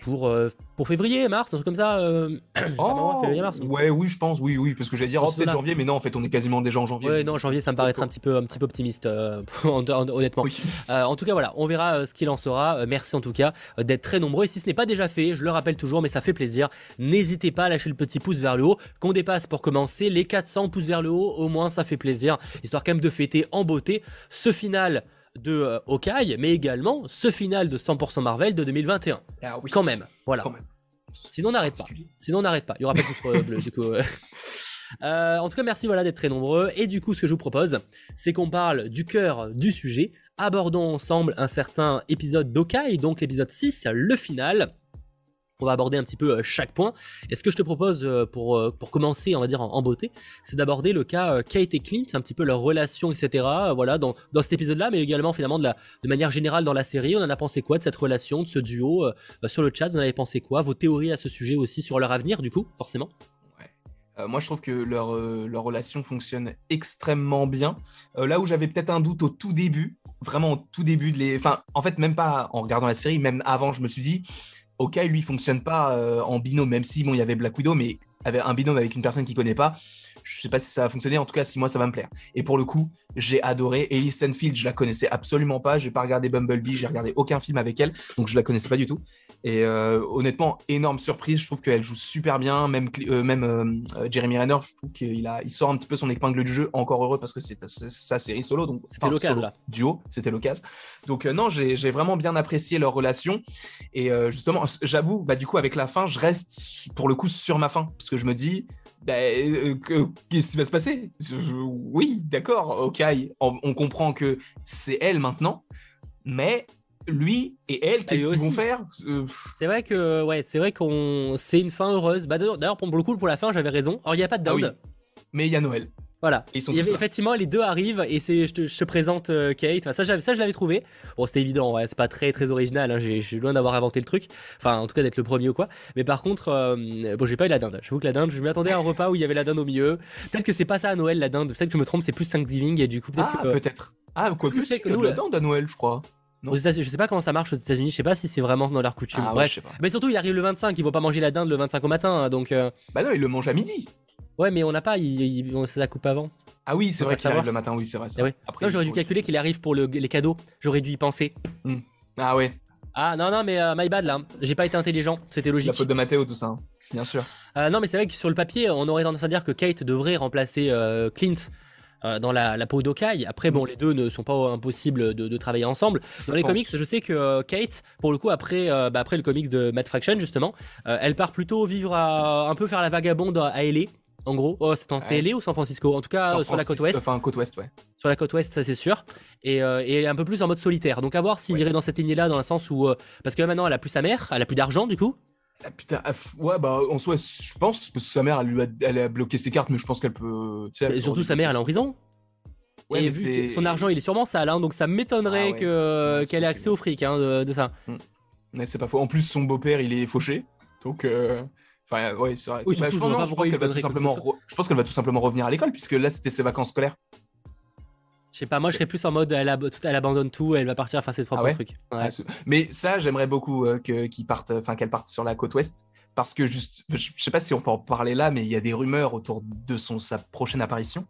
pour, euh, pour février, mars, un truc comme ça. Euh, oh, février, mars. Ouais, oui, je pense, oui, oui, parce que j'allais dire oh, peut-être janvier, mais non, en fait, on est quasiment déjà en janvier. Ouais, non, janvier, ça me paraît être un petit peu, un petit peu optimiste, euh, honnêtement. en tout cas, voilà, on verra ce qu'il en sera. merci en tout cas d'être très nombreux. Et si ce n'est pas déjà fait, je le rappelle toujours, mais ça fait plaisir. N'hésitez pas à lâcher le petit pouce vers le haut, qu'on dépasse pour commencer les 400 pouces vers le haut. Au moins, ça fait plaisir, histoire quand même de fêter en beauté ce final de euh, Hawkeye, mais également ce final de 100% Marvel de 2021. Ah Quand même, voilà. Sinon on n'arrête pas. Sinon on n'arrête pas. Il y aura pas de bleu du coup. Euh, en tout cas, merci voilà d'être très nombreux. Et du coup, ce que je vous propose, c'est qu'on parle du cœur du sujet. Abordons ensemble un certain épisode d'Hawkeye, donc l'épisode 6, le final. On va aborder un petit peu euh, chaque point. Et ce que je te propose euh, pour, euh, pour commencer, on va dire en, beauté, c'est d'aborder le cas Kate et Clint, un petit peu leur relation, etc. Voilà, dans, dans cet épisode-là, mais également finalement de, la, de manière générale dans la série. On en a pensé quoi de cette relation, de ce duo Sur le chat, vous en avez pensé quoi? Vos théories à ce sujet aussi sur leur avenir, du coup, forcément? Moi, je trouve que leur, leur relation fonctionne extrêmement bien. là où j'avais peut-être un doute au tout début, vraiment au tout début de les. Enfin, en fait, même pas en regardant la série, même avant, je me suis dit, ok, lui, fonctionne pas en binôme, même si bon, il y avait Black Widow, mais avait un binôme avec une personne qu'il connaît pas. Je sais pas si ça va fonctionner. En tout cas, si moi, ça va me plaire. Et pour le coup, j'ai adoré. Ellie Stanfield, je la connaissais absolument pas. J'ai pas regardé Bumblebee. J'ai regardé aucun film avec elle. Donc, je la connaissais pas du tout. Et euh, honnêtement, énorme surprise. Je trouve qu'elle joue super bien. Même, euh, même euh, Jeremy Renner, je trouve qu'il a, il sort un petit peu son épingle du jeu. Encore heureux parce que c'est sa série solo. Donc, c'était l'occasion. Duo, c'était l'occasion. Donc, non, j'ai vraiment bien apprécié leur relation. Et justement, j'avoue, bah, du coup, avec la fin, je reste pour le coup sur ma fin. Parce que je me dis, bah, qu'est-ce qui va se passer? Oui, d'accord, ok, on, comprend que c'est elle maintenant, mais lui et elle, qu'est-ce qu'ils vont faire euh, C'est vrai que ouais, c'est vrai qu'on c'est une fin heureuse. Bah, d'ailleurs, pour le coup, pour la fin, j'avais raison. Alors il n'y a pas de ah dinde. Mais il y a Noël. Voilà. il y avait, effectivement, les deux arrivent et c'est je te, présente euh, Kate. Enfin, ça, ça, je l'avais trouvé. Bon, c'était évident. Ouais, c'est pas très très original. Hein. Je suis loin d'avoir inventé le truc. Enfin, en tout cas d'être le premier ou quoi. Mais par contre, euh, bon, j'ai pas eu la dinde. Je vous que la dinde, je m'attendais à un repas où il y avait la dinde au milieu. Peut-être que c'est pas ça à Noël la dinde. Peut-être que je me trompe. C'est plus Thanksgiving et du coup peut-être ah, que peut-être. Ah, quoi que c'est nous la dinde à Noël, je crois. Aux je sais pas comment ça marche aux États-Unis, je sais pas si c'est vraiment dans leur coutume. Ah, Bref. Mais surtout, il arrive le 25, il vont pas manger la dinde le 25 au matin, hein, donc. Euh. Bah non, il le mange à midi. Ouais, mais on n'a pas, il, il, ça coupe avant. Ah oui, c'est vrai qu'il arrive le matin, oui, c'est vrai. Eh Après, j'aurais dû calculer qu'il arrive pour les cadeaux. J'aurais dû y penser. Hmm. Ah ouais. Ah non, non, mais euh, my bad là. J'ai pas été intelligent. C'était logique. La faute de Mathéo, tout ça. Hein. Bien sûr. Euh, non, mais c'est vrai que sur le papier, on aurait tendance à dire que Kate devrait remplacer Clint. Dans la, peau d'Okai. Après, bon, hmm. les deux ne sont pas impossibles de, travailler ensemble. dans les comics, je sais que Kate, pour le coup, après, bah, après le comics de Matt Fraction, justement, elle part plutôt vivre à un peu faire la vagabonde à LA. En gros, oh, c'est en CLA ou San Francisco? En tout cas, sur la côte ouest. Enfin, côte ouest, ouais. Sur la côte ouest, ça c'est sûr. Et, euh, et, un peu plus en mode solitaire. Donc à voir s'il irait dans cette lignée-là, dans le sens où. Euh, parce que là maintenant, elle a plus sa mère, elle a plus d'argent du coup. Ah, putain, ah, ouais, bah en soi, je pense, parce que sa mère, elle, lui a, elle a bloqué ses cartes, mais je pense qu'elle peut. et surtout, sa mère, elle est en prison. Ouais, et vu que son argent, il est sûrement sale, hein, donc ça m'étonnerait ah que qu'elle ait accès au fric hein, de, ça. Hmm. Mais c'est pas faux. En plus, son beau-père, il est fauché. Donc. Euh, Enfin, ouais, c'est vrai. je, pense, qu'elle va tout simplement, revenir à l'école, puisque là, c'était ses vacances scolaires. Je sais pas, moi je serais plus en mode elle, abandonne tout, elle va partir faire ses propres ah trucs. Ah, mais ça, j'aimerais beaucoup euh, qu'elle parte, enfin qu'elle parte sur la côte ouest, parce que juste, je sais pas si on peut en parler là, mais il y a des rumeurs autour de son sa prochaine apparition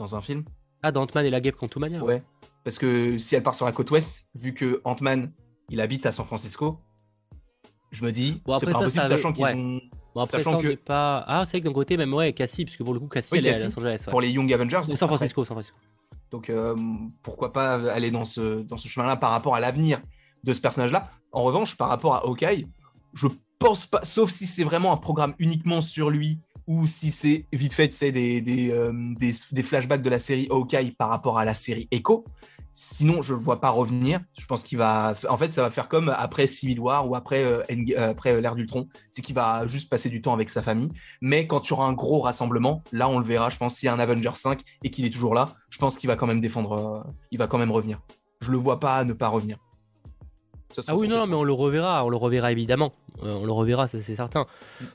dans un film. Ah, d'Ant-Man et la guêpe contre Ouais. ouais. Parce que si elle part sur la côte ouest, vu que Ant-Man il habite à San Francisco, je me dis, c'est pas impossible, sachant qu'ils ont Bon, après, Sachant ça, que... pas. Ah, c'est vrai que d'un côté, même, ouais, Cassie, parce que pour le coup, Cassie, elle est à Los Angeles. Pour les Young Avengers. San Francisco, San Francisco. Donc, euh, pourquoi pas aller dans ce, dans ce chemin-là par rapport à l'avenir de ce personnage-là. En revanche, par rapport à Hawkeye, je pense pas, sauf si c'est vraiment un programme uniquement sur lui ou si c'est vite fait, euh, des, flashbacks de la série Hawkeye par rapport à la série Echo. Sinon, je ne le vois pas revenir. Je pense qu'il va. En fait, ça va faire comme après Civil War ou après, euh, euh, après euh, l'ère d'Ultron. C'est qu'il va juste passer du temps avec sa famille. Mais quand tu auras un gros rassemblement, là, on le verra. Je pense s'il y a un Avenger 5 et qu'il est toujours là, je pense qu'il va quand même défendre. il va quand même revenir. Je le vois pas ne pas revenir. ah oui, non, mais on le reverra. On le reverra évidemment. on le reverra, ça c'est certain.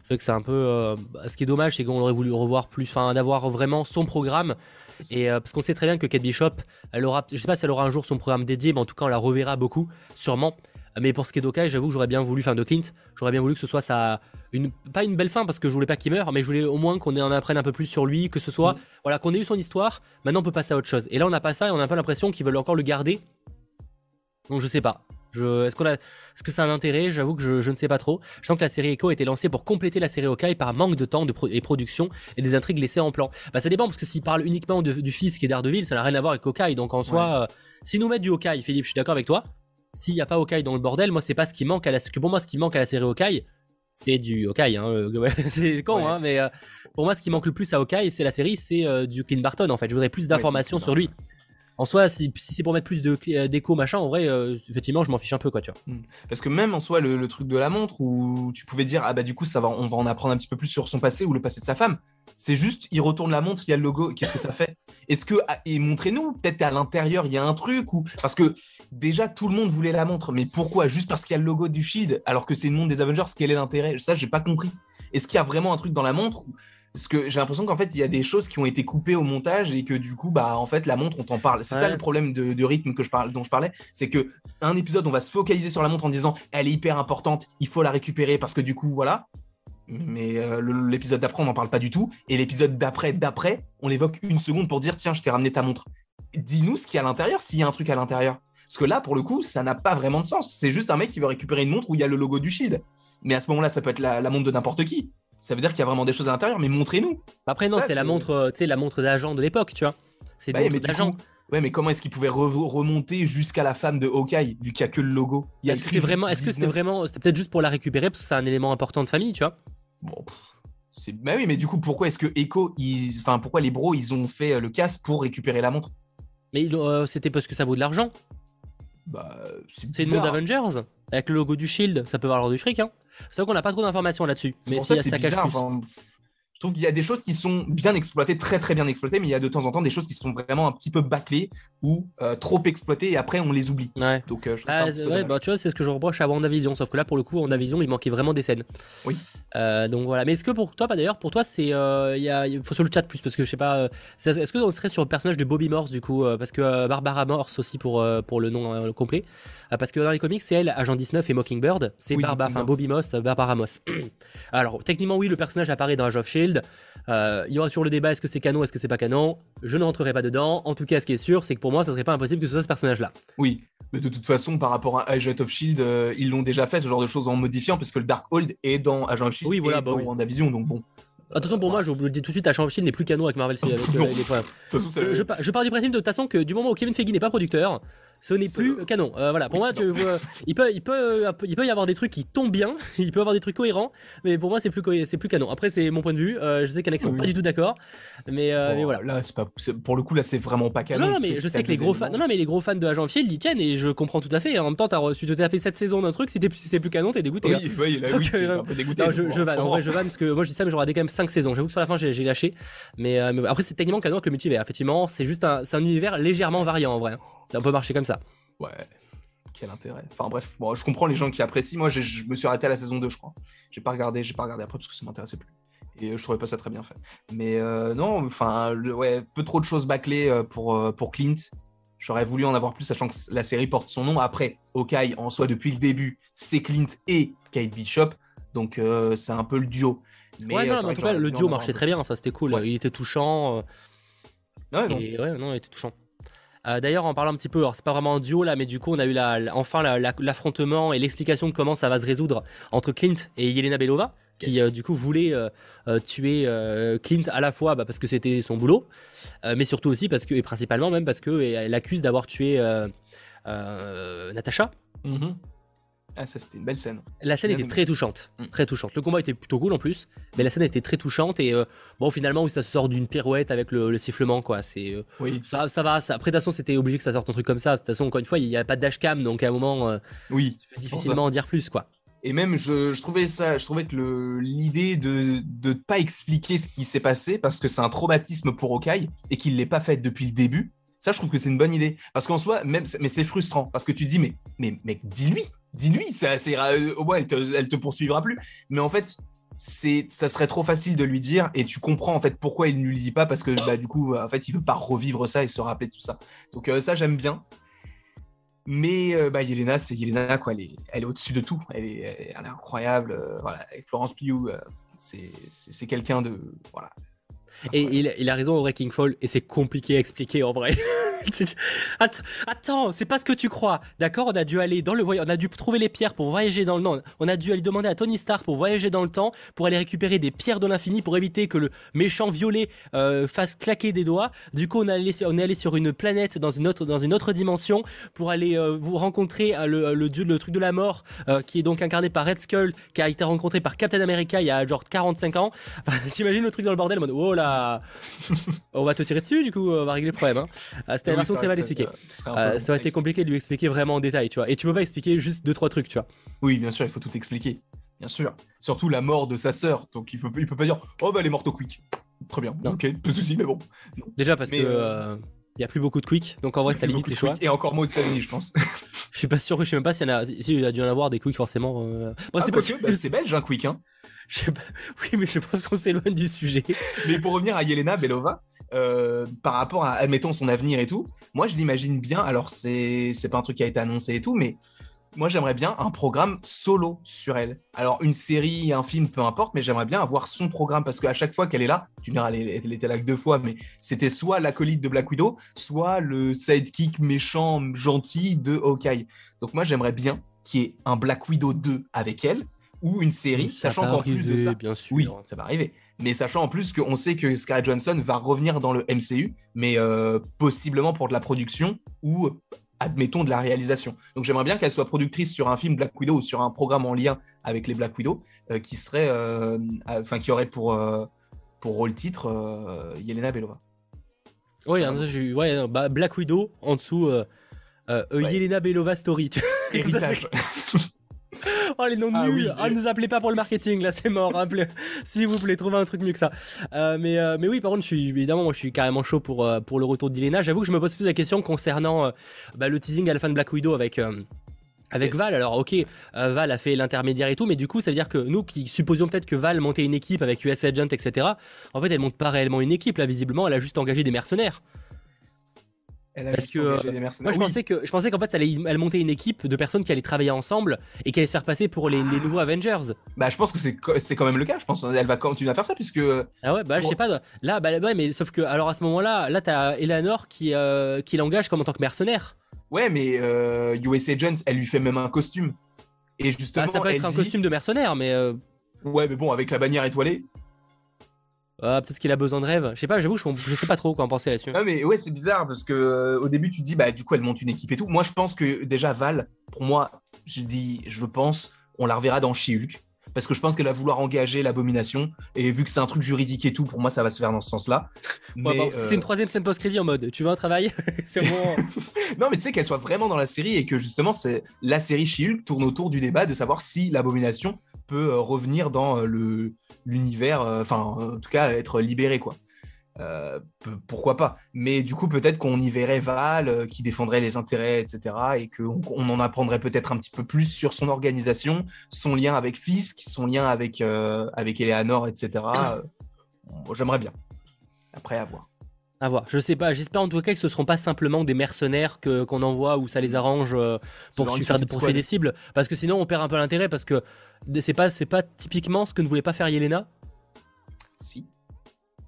C'est que c'est un peu. ce qui est dommage, c'est qu'on aurait voulu revoir plus. Enfin, d'avoir vraiment son programme et euh, parce qu'on sait très bien que Kate Bishop, elle aura, je sais pas si elle aura un jour son programme dédié, mais en tout cas on la reverra beaucoup, sûrement. Mais pour ce qui est d'Okai, j'avoue que j'aurais bien voulu, enfin de Clint, j'aurais bien voulu que ce soit ça, une, pas une belle fin parce que je voulais pas qu'il meure, mais je voulais au moins qu'on en apprenne un peu plus sur lui, que ce soit, mm. voilà, qu'on ait eu son histoire. Maintenant on peut passer à autre chose. Et là on n'a pas ça et on a un peu l'impression qu'ils veulent encore le garder. Donc je sais pas. Est-ce qu'on a, est-ce que ça a un intérêt? J'avoue que je, ne sais pas trop. Je sens que la série Echo a été lancée pour compléter la série Hawkeye par manque de temps de et production et des intrigues laissées en plan. Bah ça dépend parce que s'il parle uniquement du fils qui est d'Ardeville, ça n'a rien à voir avec Hawkeye. Donc en soi, euh, si nous mettent du Hawkeye, Philippe, je suis d'accord avec toi. S'il n'y a pas Hawkeye dans le bordel, moi c'est pas ce qui manque à la. Que pour moi, ce qui manque à la série Hawkeye, c'est du Hawkeye. Hein, euh, c'est con, hein, mais euh, pour moi, ce qui manque le plus à Hawkeye, c'est la série, c'est du Clint Barton en fait. Je voudrais plus d'informations sur lui en soi, si, c'est pour mettre plus euh, d'écho machin, en vrai, euh, effectivement, je m'en fiche un peu, quoi, tu vois. Hmm. Parce que même en soi, le, truc de la montre où tu pouvais dire, ah bah du coup, ça va, on va en apprendre un petit peu plus sur son passé ou le passé de sa femme. C'est juste, il retourne la montre, il y a le logo, qu'est-ce que ça fait? Est-ce que ah, et montrez-nous, peut-être à l'intérieur, il y a un truc ou parce que déjà tout le monde voulait la montre, mais pourquoi? Juste parce qu'il y a le logo du Shield, alors que c'est le monde des Avengers, quel est l'intérêt? Ça, j'ai pas compris. Est-ce qu'il y a vraiment un truc dans la montre Parce que j'ai l'impression qu'en fait, il y a des choses qui ont été coupées au montage et que du coup, bah, en fait, la montre, on t'en parle. C'est ça le problème de, rythme que je parle, dont je parlais. C'est que un épisode, on va se focaliser sur la montre en disant, elle est hyper importante, il faut la récupérer parce que du coup, voilà. Mais euh, l'épisode d'après, on n'en parle pas du tout. Et l'épisode d'après, d'après, on l'évoque une seconde pour dire, tiens, je t'ai ramené ta montre. Dis-nous ce qu'il y a à l'intérieur, s'il y a un truc à l'intérieur. Parce que là, pour le coup, ça n'a pas vraiment de sens. C'est juste un mec qui veut récupérer une montre où il y a le logo du Shield. Mais à ce moment-là, ça peut être la montre de n'importe qui ça veut dire qu'il y a vraiment des choses à l'intérieur, mais montrez-nous. Après, non, c'est la montre, euh, tu sais, la montre d'agent de l'époque, tu vois. C'est bah, d'agent. Ouais, mais comment est-ce qu'il pouvait remonter jusqu'à la femme de Hawkeye, vu qu'il n'y a que le logo? Est-ce que c'est vraiment, est-ce que c'était vraiment, c'était peut-être juste pour la récupérer parce que c'est un élément important de famille, tu vois Bon, c'est, bah oui, mais du coup, pourquoi est-ce que Echo, enfin, pourquoi les bros, ils ont fait euh, le casse pour récupérer la montre? Mais euh, c'était parce que ça vaut de l'argent. Bah, c'est une montre d'Avengers avec le logo du Shield, ça peut valoir du fric, hein. C'est vrai qu'on n'a pas trop d'informations là-dessus. Mais ça, ça cache plus. Je trouve qu'il y a des choses qui sont bien exploitées, très très bien exploitées, mais il y a de temps en temps des choses qui sont vraiment un petit peu bâclées ou euh, trop exploitées et après on les oublie. Ouais. Donc euh, je trouve ça ah, bah, tu vois, c'est ce que je reproche à WandaVision, sauf que là pour le coup, WandaVision, il manquait vraiment des scènes. Oui. Euh, donc voilà. Mais est-ce que pour toi, pas d'ailleurs, pour toi, c'est. Il y a, faut sur le chat plus parce que je sais pas. est-ce que on serait sur le personnage de Bobby Morse du coup Parce que Barbara Morse aussi pour, pour le nom complet. Ah, parce que dans les comics, c'est elle, Agent 19 et Mockingbird. C'est enfin Bobby Moss, Barbara Moss. Alors, techniquement, oui, le personnage apparaît dans Age of Shield. Euh, il y aura toujours le débat est-ce que c'est canon, est-ce que c'est pas canon? Je ne rentrerai pas dedans. En tout cas, ce qui est sûr, c'est que pour moi, ça serait pas impossible que ce soit ce personnage-là. Oui, mais de toute façon, par rapport à Agent of Shield, euh, ils l'ont déjà fait, ce genre de choses en modifiant, parce que le Darkhold est dans Agent of Shield oui, voilà, et bah, dans WandaVision, donc bon. Attention pour moi, je vous le dis tout de suite, Agent of Shield n'est plus canon avec Marvel avec euh, les je, je, je, pars du principe de toute façon que du moment où Kevin Feige n'est pas producteur, ce n'est plus canon. Euh, voilà, pour moi, tu, il, peut, il, peut, il peut y avoir des trucs qui tombent bien, il peut y avoir des trucs cohérents, mais pour moi, c'est plus, c'est plus canon. Après, c'est mon point de vue. Euh, je sais qu'Alex sont pas du tout d'accord, mais, euh, voilà. Là, c'est pas, pour le coup, là, c'est vraiment pas canon. Non, non mais je sais que les gros fans, non, non, mais les gros fans de Agent of Shield y tiennent et je comprends tout à fait. En même temps, t'as reçu te taper cette saison d'un truc, si c'est plus canon, t'es dégoûté. Oui, oui, là, oui, un peu dégoûté. Non, je, je vanne, en vrai, je vanne parce que moi, je dis ça, mais j'aurais quand même 5 saisons. J'avoue que sur la fin, j'ai lâché. Mais, après, c'est techniquement canon avec le multivers. Effectivement, c'est juste un, un univers légèrement variant en vrai. Ça peut marcher comme ça. Ouais. Quel intérêt. Enfin bref, bon, je comprends les gens qui apprécient. Moi, je me suis arrêté à la saison 2, je crois. J'ai pas regardé, j'ai pas regardé après parce que ça m'intéressait plus. Et euh, je trouvais pas ça très bien fait. Mais euh, non, enfin, ouais, peu trop de choses bâclées euh, pour, pour Clint. J'aurais voulu en avoir plus, sachant que la série porte son nom. Après, Hawkeye, en soi, depuis le début, c'est Clint et Kate Bishop. Donc, c'est un peu le duo. Mais, ouais, non, en tout cas, le duo marchait très bien, ça c'était cool. Il était touchant. Ouais, non. ouais, non, il était touchant. Euh, d'ailleurs, en parlant un petit peu, alors c'est pas vraiment un duo là, mais du coup, on a eu la, enfin l'affrontement et l'explication de comment ça va se résoudre entre Clint et Yelena Belova, qui euh, du coup voulait euh, tuer Clint à la fois bah, parce que c'était son boulot, mais surtout aussi parce que, et principalement même parce qu'elle accuse d'avoir tué Natasha. Mm-hmm. Ah, ça c'était une belle scène. La scène était très touchante, mm. très touchante. Le combat était plutôt cool en plus, mais la scène était très touchante et euh, bon finalement ça sort d'une pirouette avec le, sifflement quoi. C'est euh, oui. ça, ça va. Ça, après de toute façon c'était obligé que ça sorte un truc comme ça. De toute façon encore une fois il n'y a pas de dashcam donc à un moment euh, oui difficilement en dire plus quoi. Et même je, trouvais ça, je trouvais que l'idée de ne pas expliquer ce qui s'est passé parce que c'est un traumatisme pour Okai et qu'il l'ait pas fait depuis le début. Ça, je trouve que c'est une bonne idée. Parce qu'en soi, même, mais c'est frustrant. Parce que tu te dis, mais, mais mec, dis-lui dis-lui, ça, euh, au moins elle te, poursuivra plus. Mais en fait, c'est, ça serait trop facile de lui dire et tu comprends en fait pourquoi il ne lui dit pas parce que bah, du coup, en fait, il veut pas revivre ça et se rappeler tout ça. Donc euh, ça, j'aime bien. Mais euh, bah, Yelena, c'est Yelena, quoi. Elle est, elle est au-dessus de tout. Elle est, elle est incroyable. voilà. Et Florence Pugh, c'est quelqu'un de. Voilà. Et il, il, a raison au Wrecking Fall, et c'est compliqué à expliquer en vrai. Attends, c'est pas ce que tu crois. D'accord, on a dû aller dans le voyage, on a dû trouver les pierres pour voyager dans le temps. On a dû aller demander à Tony Stark pour voyager dans le temps, pour aller récupérer des pierres de l'infini pour éviter que le méchant violet euh, fasse claquer des doigts. Du coup, on, est allé, on est allé sur une planète dans une autre, dans une autre dimension pour aller euh, vous rencontrer euh, le, le, le, truc de la mort qui est donc incarné par Red Skull, qui a été rencontré par Captain America il y a genre 45 ans. T'imagines le truc dans le bordel, mode oh là, on va te tirer dessus, du coup, on va régler le problème. Hein très mal expliqué. Ça, euh, aurait été compliqué de lui expliquer vraiment en détail, tu vois. Et tu peux pas expliquer juste deux trois trucs, tu vois. Oui, bien sûr, il faut tout expliquer. Bien sûr. Surtout la mort de sa sœur. Donc il peut, il peut pas dire Oh bah elle est morte au quick. Très bien. Ok, pas de soucis, mais bon. Déjà parce que. Euh, euh, il y a plus beaucoup de quick, donc en vrai ça limite les choix. Et encore moins aux États-Unis, je pense. Je suis pas sûr, je sais même pas s'il y en a. il y a dû en avoir des quicks forcément. ah, c'est bah, c'est belge un quick, hein. Oui, mais je pense qu'on s'éloigne du sujet. mais pour revenir à Yelena Belova, euh, par rapport à, admettons, son avenir et tout, moi je l'imagine bien. Alors, c'est pas un truc qui a été annoncé et tout, mais moi j'aimerais bien un programme solo sur elle. Alors, une série, un film, peu importe, mais j'aimerais bien avoir son programme parce qu'à chaque fois qu'elle est là, tu me diras, elle, était là que deux fois, mais c'était soit l'acolyte de Black Widow, soit le sidekick méchant, gentil de Hawkeye. Donc, moi j'aimerais bien qu'il y ait un Black Widow 2 avec elle ou une série, sachant qu'en plus de ça, bien sûr. oui, ça va arriver. Mais sachant en plus qu'on sait que Scarlett Johansson va revenir dans le MCU, mais euh, possiblement pour de la production ou admettons de la réalisation. Donc j'aimerais bien qu'elle soit productrice sur un film Black Widow ou sur un programme en lien avec les Black Widow euh, qui serait, euh, enfin qui aurait pour pour rôle titre Yelena Belova. Oui, hein, ouais, bah, Black Widow en dessous. Yelena Belova Story. Héritage. oh les noms ah nuls. Ah ne nous appelez pas pour le marketing là c'est mort s'il vous plaît trouvez un truc mieux que ça. Euh, mais, euh, mais oui par contre je suis évidemment moi je suis carrément chaud pour, euh, pour le retour d'Ilena. J'avoue que je me pose plus la question concernant bah, le teasing à la fin de Black Widow avec avec Val, alors ok, Val a fait l'intermédiaire et tout, mais du coup, ça veut dire que nous qui supposions peut-être que Val montait une équipe avec US Agent, etc., en fait, elle monte pas réellement une équipe, là, visiblement, elle a juste engagé des mercenaires. Parce que euh, moi je pensais que je pensais qu'en fait elle, allait, monter une équipe de personnes qui allaient travailler ensemble et qui allaient se faire passer pour les, nouveaux Avengers. Bah je pense que c'est c'est quand même le cas. Je pense elle va continuer à faire ça puisque. Euh, ah ouais bah je sais pas là bah ouais, mais sauf que alors à ce moment-là là t'as Eleanor qui euh, qui l'engage comme en tant que mercenaire. Ouais mais US Agent elle lui fait même un costume et justement. Ah, ça peut être un costume de mercenaire mais. Ouais mais bon avec la bannière étoilée. Ah, peut-être qu'il a besoin de rêve. Je sais pas, j'avoue, je, je, sais pas trop quoi en penser là-dessus. Ah, mais ouais, c'est bizarre parce que euh, au début, tu te dis, bah, du coup, elle monte une équipe et tout. Moi, je pense que déjà, Val, pour moi, je dis, je pense, on la reverra dans She-Hulk. Parce que je pense qu'elle va vouloir engager l'abomination. Et vu que c'est un truc juridique et tout, pour moi, ça va se faire dans ce sens-là. C'est une euh, troisième scène post-crédit en mode tu veux un travail? C'est bon. non, mais tu sais qu'elle soit vraiment dans la série et que justement, c'est la série She-Hulk tourne autour du débat de savoir si l'abomination euh, revenir dans le l'univers, euh, enfin, en tout cas, être libéré, quoi. Euh, pourquoi pas Mais du coup, peut-être qu'on y verrait Val euh, qui défendrait les intérêts, etc. Et qu'on on en apprendrait peut-être un petit peu plus sur son organisation, son lien avec Fisk, son lien avec, avec Eleanor, etc. J'aimerais bien. Après, à voir. À voir. Je sais pas. J'espère en tout cas que ce ne seront pas simplement des mercenaires que qu'on envoie où ça les arrange pour faire pour des cibles. Parce que sinon, on perd un peu l'intérêt parce que c'est pas, c'est pas typiquement ce que ne voulait pas faire Yelena Si.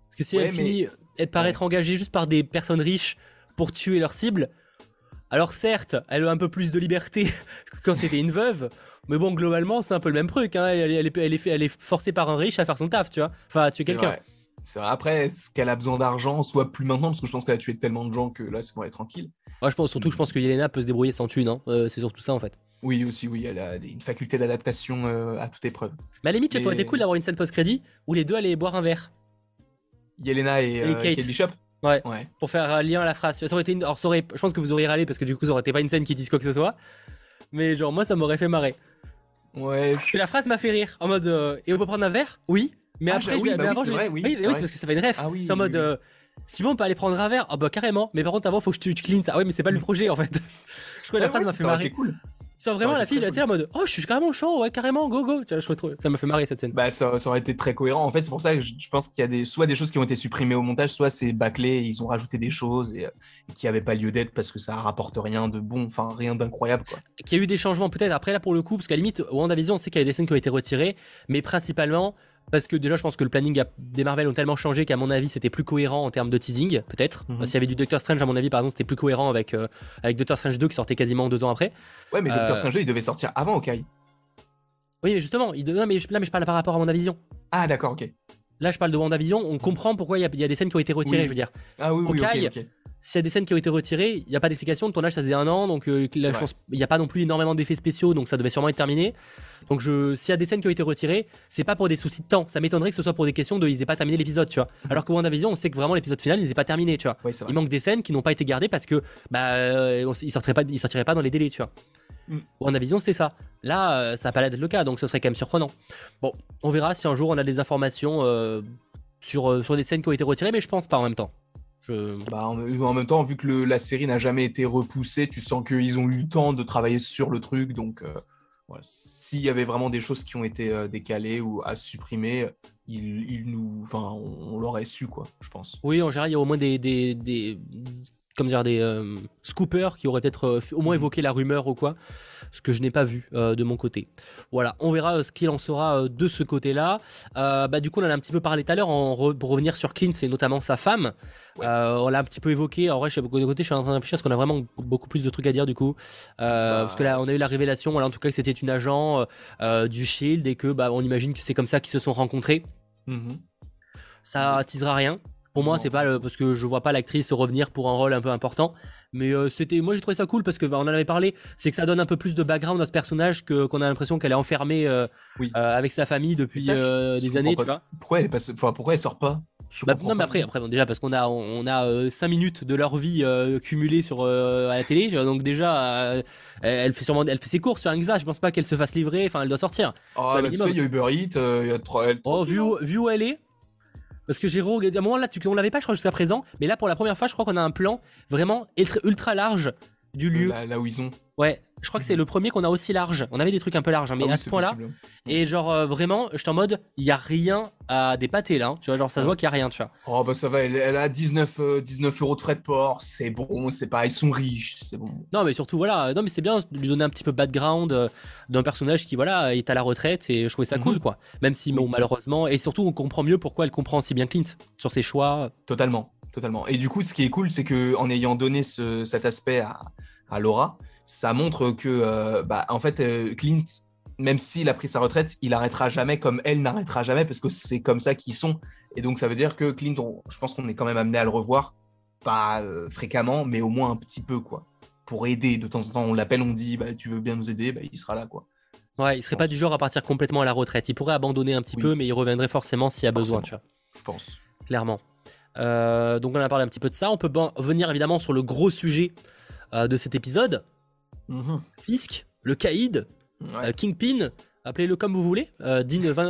Parce que si elle finit, paraît être engagée juste par des personnes riches pour tuer leur cible. Alors certes, elle a un peu plus de liberté que quand c'était une veuve, mais bon, globalement, c'est un peu le même truc. Hein. Elle, elle, est, elle, est, forcée par un riche à faire son taf, tu vois. Enfin, à tuer quelqu'un. Vrai. Après, est-ce qu'elle a besoin d'argent, soit plus maintenant, parce que je pense qu'elle a tué tellement de gens que là, c'est pour être tranquille. je pense, surtout, je pense que Yelena peut se débrouiller sans thune. Hein. Euh, c'est surtout ça, en fait. Oui, aussi, oui, elle a une faculté d'adaptation euh, à toute épreuve. Mais à la limite, ça aurait été cool d'avoir une scène post-crédit où les deux allaient boire un verre. Yelena et, euh, Kate. Bishop ouais. ouais. Pour faire lien à la phrase. Ça aurait été Alors, je pense que vous auriez râlé parce que du coup, ça aurait été pas une scène qui dise quoi que ce soit. Mais genre, moi, ça m'aurait fait marrer. Ouais. la phrase m'a fait rire. En mode, et on peut prendre un verre? Oui. Mais ah, après, oui, bah oui, c'est vrai, oui. c'est parce que ça fait une ref. Ah c'est en mode, si on peut aller prendre un verre. Ah bah carrément. Mais par contre, avant, faut que tu, tu cleans ça. Ah ouais, mais c'est pas le projet en fait. je crois que la phrase m'a fait marrer. Cool. C'est vraiment la fille, elle était en mode Oh, je suis carrément chaud, ouais, carrément, go, go. Tu vois, je trop... Ça m'a fait marrer cette scène. Bah, ça, aurait été très cohérent. En fait, c'est pour ça que je, pense qu'il y a des, soit des choses qui ont été supprimées au montage, soit c'est bâclé, ils ont rajouté des choses et, qui n'avaient pas lieu d'être parce que ça rapporte rien de bon, enfin, rien d'incroyable, quoi. Qu'il y a eu des changements, peut-être après, là, pour le coup, parce qu'à la limite, au WandaVision, on sait qu'il y a des scènes qui ont été retirées, mais principalement, parce que déjà je pense que le planning des Marvel ont tellement changé qu'à mon avis c'était plus cohérent en termes de teasing peut-être. Mhm. s'il y avait du Doctor Strange à mon avis par exemple c'était plus cohérent avec euh, avec Doctor Strange 2 qui sortait quasiment deux ans après. Ouais mais Doctor euh, Strange 2 il devait sortir avant ok oui mais justement il mais là mais je parle par rapport à WandaVision ah d'accord ok là je parle de WandaVision on comprend pourquoi il y, a des scènes qui ont été retirées je veux dire ah oui oui ok, s'il y a des scènes qui ont été retirées, il n'y a pas d'explication. Le tournage, ça faisait un an, donc euh, il n'y a pas non plus énormément d'effets spéciaux, donc ça devait sûrement être terminé. Donc s'il y a des scènes qui ont été retirées, c'est pas pour des soucis de temps. Ça m'étonnerait que ce soit pour des questions de ils n'aient pas terminé l'épisode, tu vois. Mhm. Alors que WandaVision, on sait que vraiment l'épisode final, n'est pas terminé, tu vois. il manque des scènes qui n'ont pas été gardées parce que bah euh, il sortirait pas, sortirait pas dans les délais, tu vois. Mm. WandaVision, c'est ça. Là, euh, ça n'a pas l'air d'être le cas, donc ce serait quand même surprenant. Bon, on verra si un jour on a des informations sur, sur des scènes qui ont été retirées, mais je pense pas en même temps. Bah, en, même temps, vu que la série n'a jamais été repoussée, tu sens qu'ils ont eu le temps de travailler sur le truc. Donc, s'il y avait vraiment des choses qui ont été décalées ou à supprimer, il, nous, enfin, on, l'aurait su, quoi, je pense. Oui, en général, il y a au moins des, des, des comme dire, des euh, scoopers qui auraient peut-être euh, au moins mhm. évoqué la rumeur ou quoi, ce que je n'ai pas vu euh, de mon côté. Voilà, on verra ce qu'il en sera de ce côté-là. bah, du coup, on en a un petit peu parlé tout à l'heure, pour revenir sur Clint, c'est notamment sa femme. on l'a un petit peu évoqué. En vrai, je suis de côté, je suis en train de réfléchir parce qu'on a vraiment beaucoup plus de trucs à dire du coup. Bah, parce que là, on a eu la révélation, voilà, en tout cas, que c'était une agent du Shield et que, bah, on imagine que c'est comme ça qu'ils se sont rencontrés. Mhm. Ça teasera rien. Pour moi, c'est pas le, parce que je vois pas l'actrice revenir pour un rôle un peu important. Mais euh, c'était, moi j'ai trouvé ça cool parce que bah, on en avait parlé, c'est que ça donne un peu plus de background à ce personnage que qu'on a l'impression qu'elle est enfermée euh, euh, avec sa famille depuis des années, tu vois. Pourquoi elle passe, pourquoi elle sort pas? Bah, non mais après, après déjà parce qu'on a on a 5 minutes de leur vie cumulées sur à la télé donc déjà elle fait sûrement elle fait ses courses sur un XA je pense pas qu'elle se fasse livrer. Enfin elle doit sortir. Oh, tu sais il y a Uber Eats il y a trois oh, vu, vu où elle est parce que j'ai à un moment là, tu, on l'avait pas, je crois, jusqu'à présent, mais là, pour la première fois, je crois qu'on a un plan vraiment ultra large du lieu. Là, où ils sont. Ouais, je crois que c'est le premier qu'on a aussi large. On avait des trucs un peu larges, hein, mais ah à ce point-là. Et genre, euh, vraiment, j'étais en mode, il y a rien à dépater là. Hein. tu vois, genre, ça se voit qu'il y a rien, tu vois. Oh, bah ça va, elle, a 19, 19 euh, euros de frais de port. C'est bon, c'est pas, ils sont riches, c'est bon. Non, mais surtout, voilà, non, mais c'est bien de lui donner un petit peu background euh, d'un personnage qui, voilà, est à la retraite et je trouvais ça cool, mhm. quoi. Même si, bon, malheureusement, et surtout, on comprend mieux pourquoi elle comprend si bien Clint sur ses choix. Totalement, totalement. Et du coup, ce qui est cool, c'est que en ayant donné cet aspect à à Laura, ça montre que, euh, bah, en fait, euh, Clint, même s'il a pris sa retraite, il arrêtera jamais comme elle n'arrêtera jamais parce que c'est comme ça qu'ils sont. Et donc, ça veut dire que Clint, je pense qu'on est quand même amené à le revoir, pas euh, fréquemment, mais au moins un petit peu, quoi. Pour aider. De temps en temps, on l'appelle, on dit, bah, tu veux bien nous aider, bah, il sera là, quoi. Ouais, il serait pas du genre à partir complètement à la retraite. Il pourrait abandonner un petit peu, mais il reviendrait forcément s'il y a besoin, tu vois. Je pense. Clairement. donc on a parlé un petit peu de ça. On peut venir évidemment sur le gros sujet euh, de cet épisode. Mhm. Fisk, le Caïd, euh, Kingpin, appelez-le comme vous voulez, euh,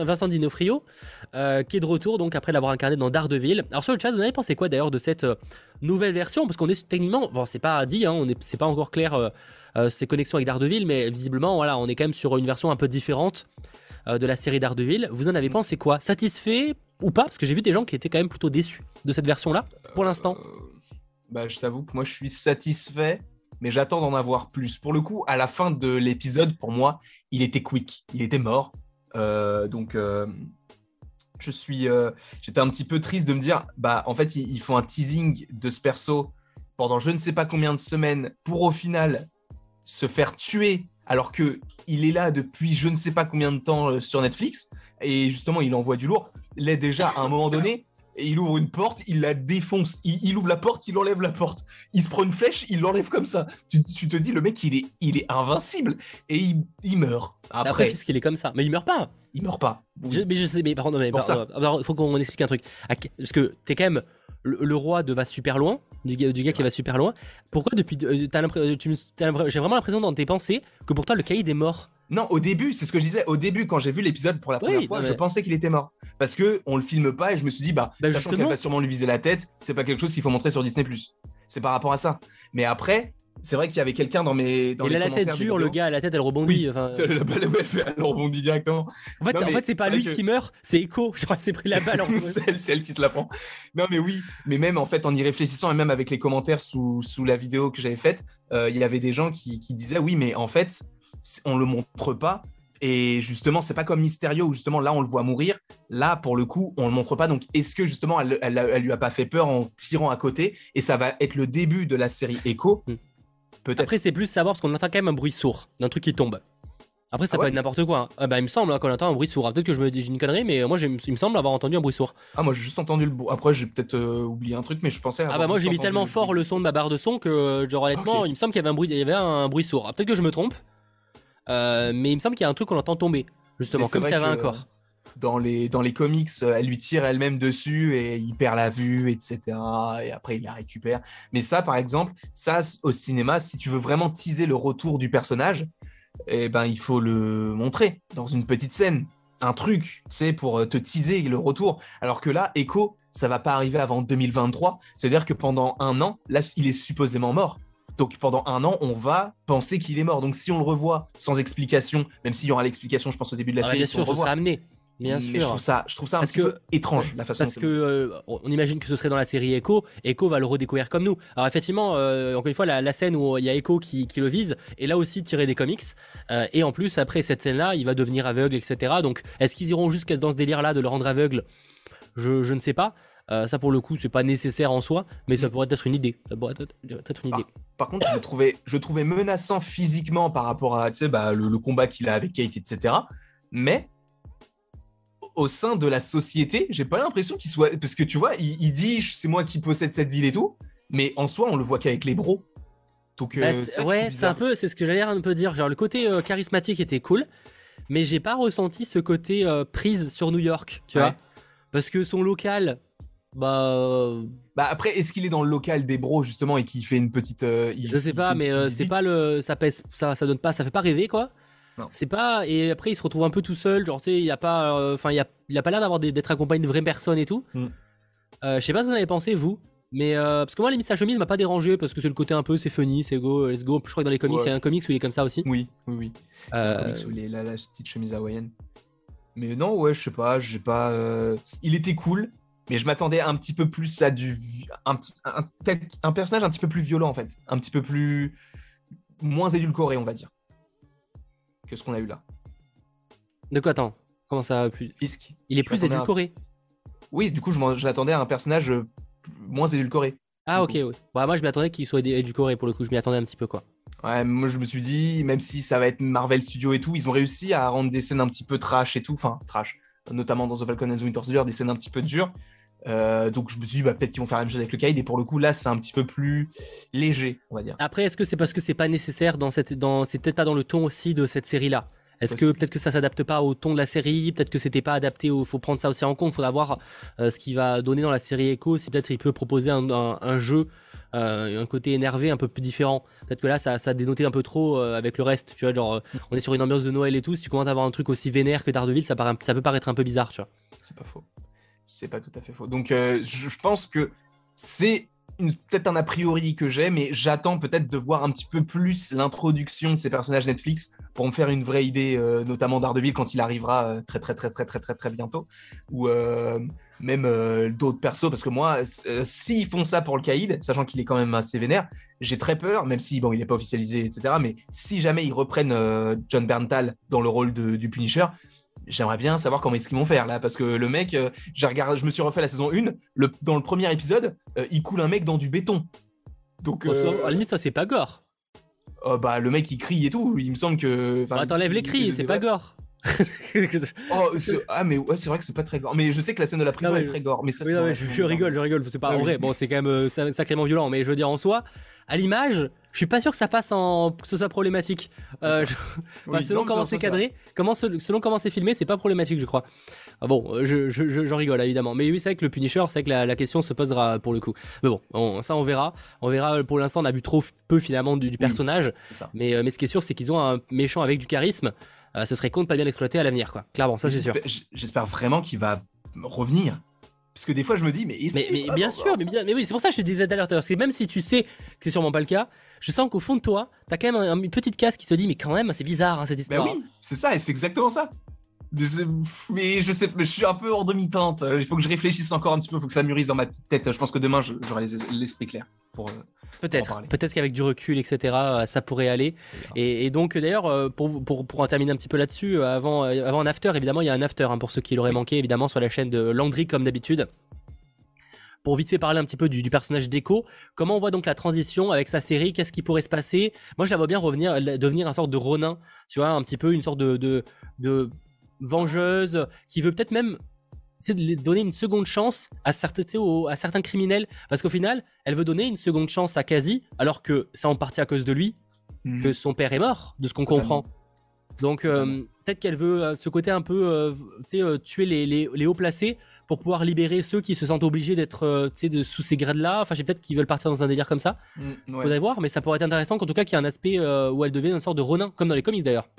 Vincent Dinofrio, qui est de retour donc après l'avoir incarné dans Daredevil. Alors sur le chat, vous avez pensé quoi d'ailleurs de cette nouvelle version? Parce qu'on est techniquement, bon c'est pas dit, hein, on est, c'est pas encore clair ses connexions avec Daredevil, mais visiblement voilà, on est quand même sur une version un peu différente de la série Daredevil. Vous en avez mm. pensé quoi? Satisfait ou pas? Parce que j'ai vu des gens qui étaient quand même plutôt déçus de cette version-là, pour l'instant. Bah, je t'avoue que moi je suis satisfait mais j'attends d'en avoir plus. Pour le coup, à la fin de l'épisode, pour moi, il était quick, il était mort. Euh, donc, euh, je suis, euh, j'étais un petit peu triste de me dire, bah, en fait, ils, font un teasing de ce perso pendant je ne sais pas combien de semaines pour au final se faire tuer alors que il est là depuis je ne sais pas combien de temps sur Netflix et justement il envoie du lourd. Là déjà à un moment donné, et il ouvre une porte, il la défonce. Il, ouvre la porte, il enlève la porte. Il se prend une flèche, il l'enlève comme ça. Tu, te dis, le mec, il est, il est invincible. Et il, meurt. Après, Après ce qu'il est comme ça. Mais il meurt pas. Il meurt pas. mais je sais, mais pardon, mais il faut qu'on explique un truc. Parce que t'es quand même le, roi de va super loin, du, gars qui va super loin. Pourquoi depuis. Euh, j'ai vraiment l'impression dans tes pensées que pour toi, le caïd est mort. Non, au début, c'est ce que je disais. Au début, quand j'ai vu l'épisode pour la première fois, je pensais qu'il était mort. Parce que on le filme pas et je me suis dit, bah, bah sachant qu'elle va sûrement lui viser la tête, c'est pas quelque chose qu'il faut montrer sur Disney. C'est par rapport à ça. Mais après, c'est vrai qu'il y avait quelqu'un dans mes. Dans il a la tête dure, le gars, la tête elle rebondit. Enfin... La balle, elle, rebondit directement. En fait, en fait c'est pas lui qui meurt, c'est Echo. Je crois que c'est pris la balle en C'est elle qui se la prend. Non, mais oui, mais même en fait, en y réfléchissant et même avec les commentaires sous, sous la vidéo que j'avais faite, euh, il y avait des gens qui, qui disaient oui, mais en fait, on le montre pas et justement, c'est pas comme Mysterio où justement là on le voit mourir. Là, pour le coup, on le montre pas. Donc, est-ce que justement elle, elle, lui a pas fait peur en tirant à côté? Et ça va être le début de la série Echo. Hmm. Peut-être. Après, c'est plus savoir parce qu'on entend quand même un bruit sourd d'un truc qui tombe. Après, ça ah peut être n'importe quoi. Hein. Ah bah, il me semble hein, qu'on entend un bruit sourd. Peut-être que je me dis une connerie, mais moi, il me semble avoir entendu un bruit sourd. Ah, moi, j'ai juste entendu le bruit. Après, j'ai peut-être euh, oublié un truc, mais je pensais. Ah, bah, moi, j'ai mis tellement fort le son de ma barre de son que, genre, honnêtement, il me semble qu'il y avait un bruit, il y avait un bruit sourd. Ah, peut-être que je me trompe. Euh, mais il me semble qu'il y a un truc qu'on entend tomber, justement, comme ça va un corps. Dans les, dans les comics, euh, elle lui tire elle-même dessus et il perd la vue, etc. Et après, il la récupère. Mais ça, par exemple, ça, au cinéma, si tu veux vraiment teaser le retour du personnage, eh ben, il faut le montrer dans une petite scène. Un truc, sais, pour euh, te teaser le retour. Alors que là, Echo, ça va pas arriver avant 2023. C'est-à-dire que pendant un an, là, il est supposément mort. Donc pendant un an, on va penser qu'il est mort. Donc si on le revoit sans explication, même s'il y aura l'explication, je pense au début de la ah, série, bien sûr, on sera amené. Bien mais je trouve ça, je trouve ça un petit peu étrange la façon. Parce que euh, on imagine que ce serait dans la série Echo. Echo va le redécouvrir comme nous. Alors effectivement, euh, encore une fois, la, scène où il y a Echo qui, le vise est là aussi tirée des comics. Euh, et en plus, après cette scène-là, il va devenir aveugle, etc. Donc, est-ce qu'ils iront jusqu'à dans ce délire-là de le rendre aveugle? Je, je ne sais pas. Euh, ça, pour le coup, c'est pas nécessaire en soi, mais ça mm. pourrait être une idée. Ça pourrait être, une idée. Par, contre, je le, trouvais, je trouvais menaçant physiquement par rapport à bah, le, combat qu'il a avec Kate, etc. Mais au sein de la société, j'ai pas l'impression qu'il soit. Parce que tu vois, il, dit c'est moi qui possède cette ville et tout, mais en soi, on le voit qu'avec les bros. Donc, euh, bah, ouais, c'est un peu, c'est ce que j'allais un peu dire. Genre, le côté euh, charismatique était cool, mais j'ai pas ressenti ce côté prise sur New York, tu vois. Parce que son local, bah. Bah après, est-ce qu'il est dans le local des bros justement et qu'il fait une petite. Euh, je sais pas, mais euh, c'est pas le. Ça pèse, ça, ça donne pas, ça fait pas rêver quoi. C'est pas. Et après, il se retrouve un peu tout seul. Genre, tu sais, il a pas. Euh, enfin, il, a, il a pas l'air d'avoir d'être accompagné de vraies personnes et tout. Mm. je sais pas ce que vous en avez pensé, vous. Mais parce que moi, limite, sa chemise m'a pas dérangé parce que c'est le côté un peu, c'est funny, c'est go, let's go. Je crois que dans les comics, il y a un comics où il est comme ça aussi. Oui, oui, oui. Euh... Où il est là, la petite chemise hawaïenne. Mais non, ouais, je sais pas, j'ai pas. Il était cool mais je m'attendais un petit peu plus à du un, un, personnage un petit peu plus violent en fait, un petit peu plus moins édulcoré on va dire que ce qu'on a eu là. De quoi attends Comment ça plus Fisk. Il est plus édulcoré. Oui, du coup je, l'attendais à un personnage euh, moins édulcoré. Ah ok, ouais. Bah, moi je m'attendais qu'il soit édulcoré pour le coup, je m'y attendais un petit peu quoi. Ouais, moi je me suis dit, même si ça va être Marvel Studio et tout, ils ont réussi à rendre des scènes un petit peu trash et tout, enfin trash, notamment dans The Falcon and the Winter Soldier, des scènes un petit peu dures. Euh, donc je me suis dit bah, peut-être qu'ils vont faire la même chose avec le Kaïd et pour le coup là c'est un petit peu plus léger on va dire. Après est-ce que c'est parce que c'est pas nécessaire dans cette dans c'est peut-être pas dans le ton aussi de cette série là. Est-ce que peut-être que ça s'adapte pas au ton de la série, peut-être que c'était pas adapté, il faut prendre ça aussi en compte, il faudra voir euh, ce qu'il va donner dans la série Echo, si peut-être il peut proposer un, jeu, euh, un côté énervé un peu plus différent. Peut-être que là ça, ça dénoté un peu trop avec le reste, tu vois, genre on est sur une ambiance de Noël et tout, si tu commences à avoir un truc aussi vénère que Daredevil, ça, paraît, ça peut paraître un peu bizarre, tu vois. C'est pas faux. C'est pas tout à fait faux. Donc, euh, je, pense que c'est peut-être un a priori que j'ai, mais j'attends peut-être de voir un petit peu plus l'introduction de ces personnages Netflix pour me faire une vraie idée, euh, notamment d'Ardeville quand il arrivera très, très, très, très, très, très, très bientôt, ou même d'autres persos, parce que moi, s'ils font ça pour le Kaïd, sachant qu'il est quand même assez vénère, j'ai très peur, même si bon, il n'est pas officialisé, etc. Mais si jamais ils reprennent John Berntal dans le rôle du Punisher, j'aimerais bien savoir comment est-ce qu'ils vont faire là parce que le mec euh, regardé je me suis refait la saison 1 le, dans le premier épisode euh, il coule un mec dans du béton. Donc euh, à la limite ça c'est pas gore. Oh, bah le mec il crie et tout il me semble que bah, t'enlèves les cris c'est pas gore. Oh, ah mais ouais c'est vrai que c'est pas très gore. Mais je sais que la scène de la prison est très gore mais ça je, rigole je rigole c'est pas en vrai bon c'est quand même sacrément violent mais je veux dire en soi à l'image, je suis pas sûr que ça passe en que ce soit problématique. Euh, selon comment c'est cadré, comment selon comment c'est filmé, c'est pas problématique, je crois. Ah bon, euh, je, je, rigole évidemment, mais oui, c'est vrai que le Punisher, c'est que la, question se posera pour le coup. Mais bon, ça on verra. On verra. Pour l'instant, on a vu trop peu finalement du, personnage. Mais euh, mais ce qui est sûr, c'est qu'ils ont un méchant avec du charisme. ce serait con de pas bien l'exploiter à l'avenir, quoi. Clairement, ça c'est sûr. J'espère vraiment qu'il va revenir parce que des fois, je me dis, mais, mais, bien sûr, mais, bien, mais oui, c'est pour ça que je te disais tout à l'heure. Parce que même si tu sais que c'est sûrement pas le cas, je sens qu'au fond de toi, t'as quand même une petite casse qui se dit, mais quand même, c'est bizarre hein, cette bah histoire. Mais oui, c'est ça, et c'est exactement ça. Mais je sais, je suis un peu en demi-teinte. Il faut que je réfléchisse encore un petit peu, il faut que ça mûrisse dans ma tête. Je pense que demain, j'aurai l'esprit clair pour. Euh, peut-être, peut-être qu'avec du recul, etc., euh, ça pourrait aller. Et, donc, d'ailleurs, euh, pour, pour, pour, en terminer un petit peu là-dessus, avant, avant un after, évidemment, il y a un after hein, pour ceux qui l'auraient manqué, évidemment, sur la chaîne de Landry, comme d'habitude pour vite fait parler un petit peu du, personnage d'Echo. Comment on voit donc la transition avec sa série? Qu'est-ce qui pourrait se passer? Moi, je la vois bien revenir, devenir un sorte de Ronin, tu vois, un petit peu une sorte de, de, de vengeuse qui veut peut-être même donner une seconde chance à certains, à certains criminels. Parce qu'au final, elle veut donner une seconde chance à Kazi, alors que c'est en partie à cause de lui mhm. que son père est mort, de ce qu'on comprend. Donc euh, peut-être qu'elle veut euh, ce côté un peu euh, tuer les, les, les, hauts placés pour pouvoir libérer ceux qui se sentent obligés d'être de, sous ces grades-là. Enfin, j'ai peut-être qu'ils veulent partir dans un délire comme ça. Mm, Faudrait voir, mais ça pourrait être intéressant qu'en tout cas qu'il y ait un aspect où elle devienne une sorte de Ronin, comme dans les comics d'ailleurs.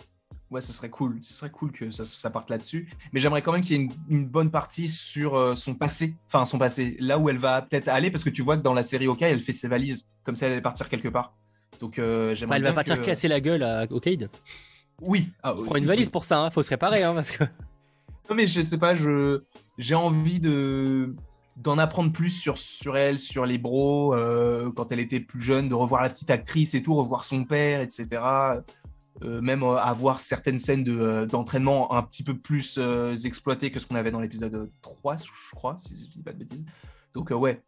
Ouais, ce serait cool. Ce serait cool que ça, parte là-dessus. Mais j'aimerais quand même qu'il y ait une, bonne partie sur euh, son passé. Enfin, son passé. Là où elle va peut-être aller, parce que tu vois que dans la série OK, elle fait ses valises, comme si elle allait partir quelque part. Donc, euh, j'aimerais. Bah, elle va partir casser la gueule à Okaid. Oui. Ah, Prends une valise pour ça, hein. faut se préparer, hein, parce que. Non, mais je sais pas, je j'ai envie de d'en apprendre plus sur, sur elle, sur les bros, euh, quand elle était plus jeune, de revoir la petite actrice et tout, revoir son père, etc. Euh, même euh, avoir certaines scènes d'entraînement un petit peu plus exploitées que ce qu'on avait dans l'épisode 3, je crois, si je dis pas de bêtises. Donc ouais,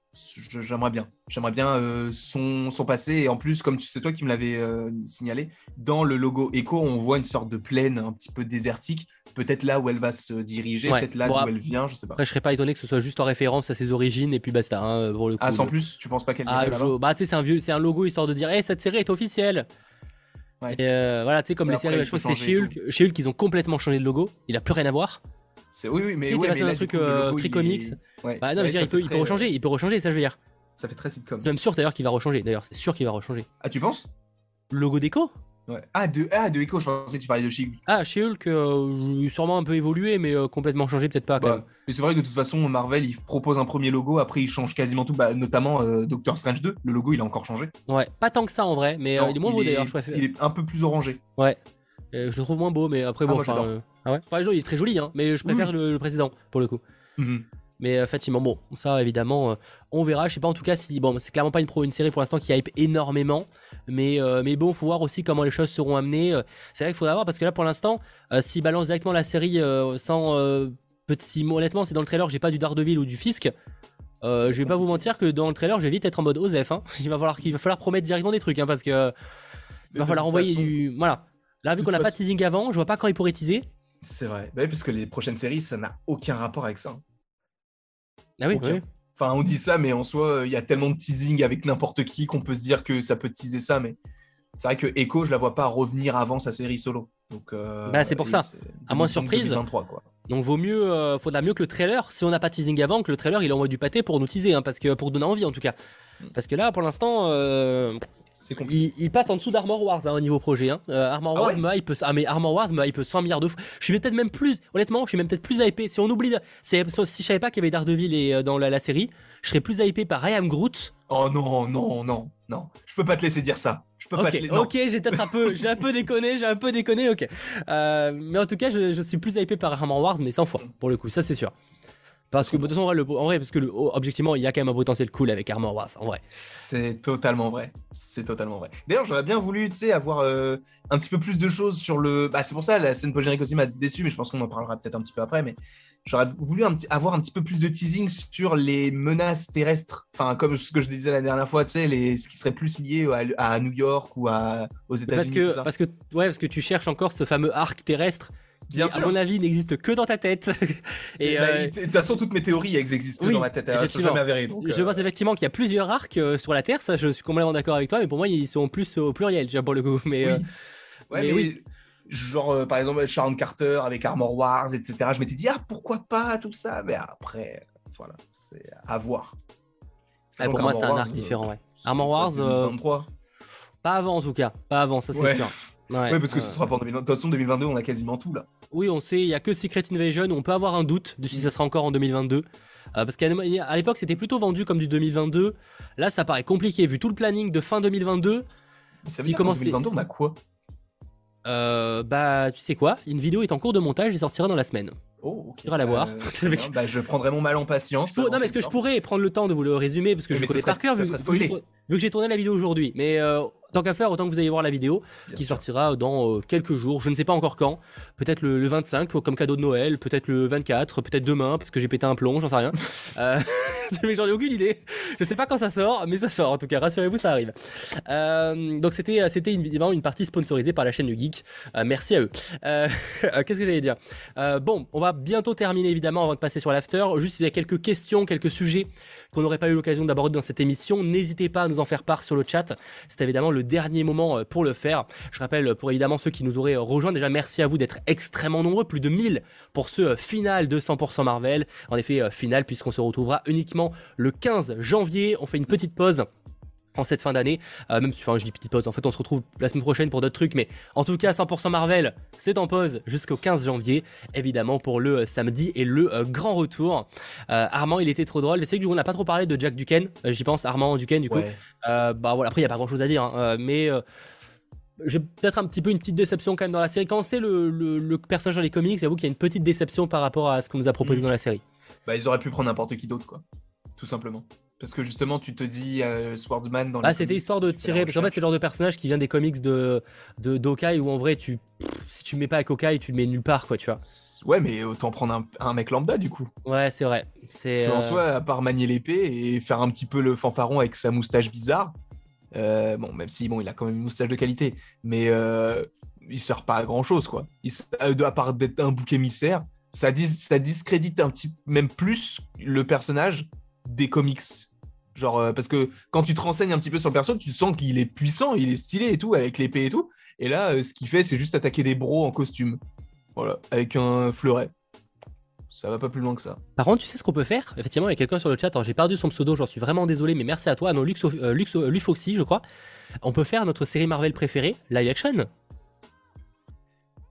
j'aimerais bien. J'aimerais bien son, son, passé. Et en plus, comme c'est toi qui me l'avais signalé, dans le logo Echo, on voit une sorte de plaine un petit peu désertique peut-être là où elle va se diriger, peut-être là où elle vient, je sais pas. Après, je serais pas étonné que ce soit juste en référence à ses origines et puis basta. Hein, pour le ah, sans plus, tu penses pas qu'elle ah, Bah, tu sais, c'est un vieux, c'est un logo histoire de dire, hey, cette série est officielle. Ouais. Et euh, voilà, tu sais, comme les séries, je crois que c'est chez Hulk, chez Hulk, ils ont complètement changé de logo. Il a plus rien à voir. C'est oui, oui, mais il ouais, mais un truc euh, Free Comics. Bah non, je veux dire, il peut, il peut rechanger, il peut rechanger, ça je veux dire. Ça fait très sitcom. C'est même sûr d'ailleurs qu'il va rechanger. D'ailleurs, c'est sûr qu'il va rechanger. Ah, tu penses? Logo déco? Ah, de, ah, de Echo, je pensais que tu parlais de She-Hulk. Ah, She-Hulk, euh, sûrement un peu évolué, mais euh, complètement changé, peut-être pas. Bah, mais c'est vrai que de toute façon, Marvel, il propose un premier logo, après il change quasiment tout, bah, notamment euh, Doctor Strange 2. Le logo, il a encore changé. Ouais, pas tant que ça en vrai, mais il est moins beau d'ailleurs, je préfère. Il est un peu plus orangé. Ouais, je le trouve moins beau, mais après, ah, bon, ah ouais enfin, il est très joli, hein, mais je préfère le, précédent pour le coup. Mhm. Mais effectivement, bon, ça évidemment, on verra. Je sais pas en tout cas si, bon, c'est clairement pas une, pro, une série pour l'instant qui hype énormément. Mais, euh, mais bon, faut voir aussi comment les choses seront amenées. Euh, c'est vrai qu'il faudra voir parce que là, pour l'instant, euh, s'ils balancent directement la série sans petit mot, honnêtement, c'est dans le trailer, j'ai pas du Daredevil ou du Fisk. je vais pas vous mentir que dans le trailer, je vais vite être en mode OZEF. Hein. Il, va falloir, qu'il va falloir promettre directement des trucs hein, parce que il va falloir envoyer du. Voilà. Là, vu qu'on n'a pas de teasing avant, je vois pas quand il pourrait teaser. C'est vrai. Bah oui, parce que les prochaines séries, ça n'a aucun rapport avec ça. Ah oui, oui. Enfin, on dit ça, mais en soi, il y a tellement de teasing avec n'importe qui qu'on peut se dire que ça peut teaser ça. Mais c'est vrai que Echo, je la vois pas revenir avant sa série solo. Donc, euh, bah, c'est pour ça. À moins surprise. 2023, quoi. Donc, vaut mieux, euh, faudra mieux que le trailer, si on n'a pas teasing avant, que le trailer il envoie du pâté pour nous teaser, hein, parce que pour donner envie en tout cas. Mm. Parce que là, pour l'instant, euh, il, passe en dessous d'Armor Wars hein, au niveau projet. Hein. Euh, Armor ah Wars me hype, ah mais Armor Wars me hype 100 milliards de fois. Je suis peut-être même plus, honnêtement, je suis même peut-être plus hypé. Si on oublie, si je savais pas qu'il y avait Daredevil et, euh, dans la, série, je serais plus hypé par Ryan Groot. Oh non, non, non, non. Je peux pas te laisser dire ça. Je peux pas te Ok, j'ai peut-être un peu, j'ai un peu déconné, j'ai un peu déconné, ok. Euh, mais en tout cas, je, je, suis plus hypé par Armor Wars, mais 100 fois, pour le coup, ça c'est sûr. Parce que, de toute façon, en vrai, parce que objectivement, il y a quand même un potentiel cool avec Armor Wars, en vrai. C'est totalement vrai. C'est totalement vrai. D'ailleurs, j'aurais bien voulu, tu sais, avoir euh, un petit peu plus de choses sur le. Bah, c'est pour ça, la scène post aussi m'a déçu, mais je pense qu'on en parlera peut-être un petit peu après. Mais j'aurais voulu avoir un petit peu plus de teasing sur les menaces terrestres. Enfin, comme ce que je disais la dernière fois, tu sais, les... ce qui serait plus lié à, New York ou à... aux États-Unis. Parce que, parce que, ouais, parce que tu cherches encore ce fameux arc terrestre Bien à mon avis, n'existe que dans ta tête. et bah, euh, de toute façon, toutes mes théories existent que dans ma tête. Elles sont jamais avérées. je pense effectivement qu'il y a plusieurs arcs euh, sur la Terre. Ça, je suis complètement d'accord avec toi. Mais pour moi, ils sont plus au pluriel, pour le coup. Mais, oui. Euh, mais, oui. Genre, par exemple, Sharon Carter avec Armor Wars, etc. Je m'étais dit, ah, pourquoi pas tout ça Mais après, voilà, c'est à voir. pour moi, c'est un arc différent. Ouais. Armor Wars. 2023. Pas avant, en tout cas. Pas avant, ça c'est sûr. Ouais, parce que ce sera pas en 2022. De toute façon, 2022, on a quasiment tout là. Oui, on sait, il y a que Secret Invasion on peut avoir un doute de si ça sera encore en 2022. Euh, parce qu'à l'époque, c'était plutôt vendu comme du 2022. Là, ça paraît compliqué vu tout le planning de fin 2022. ça veut dire en 2022, on a quoi? Euh, Bah, tu sais quoi? Une vidéo est en cours de montage et sortira dans la semaine. Oh, ok. Tu la voir. bah, je prendrai mon mal en patience. non, mais est-ce que je pourrais prendre le temps de vous le résumer parce que je le connais par cœur vu, vu, que j'ai tourné la vidéo aujourd'hui. Mais euh, tant qu'à faire, autant que vous allez voir la vidéo qui sortira dans euh, quelques jours. Je ne sais pas encore quand. Peut-être le, 25 comme cadeau de Noël, peut-être le 24, peut-être demain parce que j'ai pété un plomb, j'en sais rien. euh, mais j'en ai aucune idée. Je sais pas quand ça sort, mais ça sort en tout cas. Rassurez-vous, ça arrive. Euh, donc c'était c'était évidemment une partie sponsorisée par la chaîne du Geek. Euh, merci à eux. Qu'est-ce que j'allais dire? Bon, on va bientôt terminer évidemment avant de passer sur l'after. Juste il y a quelques questions, quelques sujets qu'on n'aurait pas eu l'occasion d'aborder dans cette émission. N'hésitez pas à nous en faire part sur le chat. C'est évidemment le dernier moment euh, pour le faire. Je rappelle pour évidemment ceux qui nous auraient rejoints, déjà merci à vous d'être extrêmement nombreux, plus de 1000 pour ce euh, final de 100% Marvel. En effet, euh, final puisqu'on se retrouvera uniquement le 15 janvier. On fait une petite pause en cette fin d'année. Euh, même si, enfin, je dis petite pause, en fait, on se retrouve la semaine prochaine pour d'autres trucs, mais en tout cas, 100% Marvel, c'est en pause jusqu'au 15 janvier, évidemment, pour le euh, samedi et le euh, grand retour. Armand, il était trop drôle. C'est que du coup, on n'a pas trop parlé de Jack Duquesne, j'y pense, Armand Duquesne, du coup. bah voilà, après, il n'y a pas grand chose à dire, hein, mais j'ai peut-être un petit peu une petite déception quand même dans la série. Quand c'est le, le, personnage dans les comics, j'avoue qu'il y a une petite déception par rapport à ce qu'on nous a proposé mm. dans la série. Bah, ils auraient pu prendre n'importe qui d'autre, quoi. Tout simplement. Parce que justement, tu te dis euh, Swordsman dans Ah, c'était histoire de tirer. Parce qu'en fait, c'est le genre de personnage qui vient des comics de d'Okai où en vrai, tu si tu mets pas avec Okai, tu le mets nulle part, quoi, tu vois. Ouais, mais autant prendre un, mec lambda du coup. Ouais, c'est vrai. Parce qu'en euh, à part manier l'épée et faire un petit peu le fanfaron avec sa moustache bizarre, euh, bon, même si bon, il a quand même une moustache de qualité, mais il sert pas à grand chose, quoi. Il, à part d'être un bouc émissaire, ça, ça discrédite un petit, même plus le personnage des comics. Genre, euh, parce que quand tu te renseignes un petit peu sur le perso, tu sens qu'il est puissant, il est stylé et tout, avec l'épée et tout. Et là, euh, ce qu'il fait, c'est juste attaquer des bros en costume. Voilà, avec un fleuret. Ça va pas plus loin que ça. Par contre, tu sais ce qu'on peut faire? Effectivement, il y a quelqu'un sur le chat, j'ai perdu son pseudo, j'en suis vraiment désolé, mais merci à toi. Non, Lux, euh, Lux, Foxy, je crois. On peut faire notre série Marvel préférée, live action.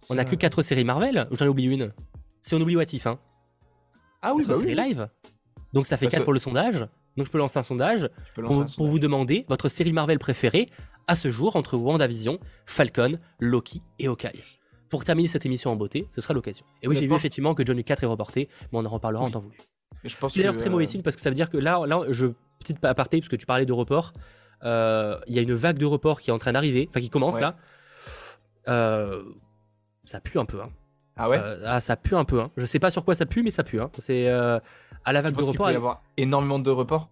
On a que 4 séries Marvel, j'en ai oublié une. Si on oublie What If, hein. Ah oui, bah oui. live. Donc ça fait 4 pour le sondage. Donc je peux lancer un sondage pour, vous demander votre série Marvel préférée à ce jour entre WandaVision, Falcon, Loki et Hawkeye. Pour terminer cette émission en beauté, ce sera l'occasion. Et oui, j'ai vu effectivement que Johnny 4 est reporté, mais on en reparlera en temps voulu. C'est d'ailleurs très mauvais euh, signe parce que ça veut dire que là, là je, petite aparté, parce que tu parlais de report, euh, il y a une vague de report qui est en train d'arriver, enfin qui commence là. Euh, ça pue un peu. Hein. Ah ouais Ah, ça pue un peu. Hein. Je sais pas sur quoi ça pue, mais ça pue. Hein. C'est à la vague de report. Il peut y avoir énormément de reports.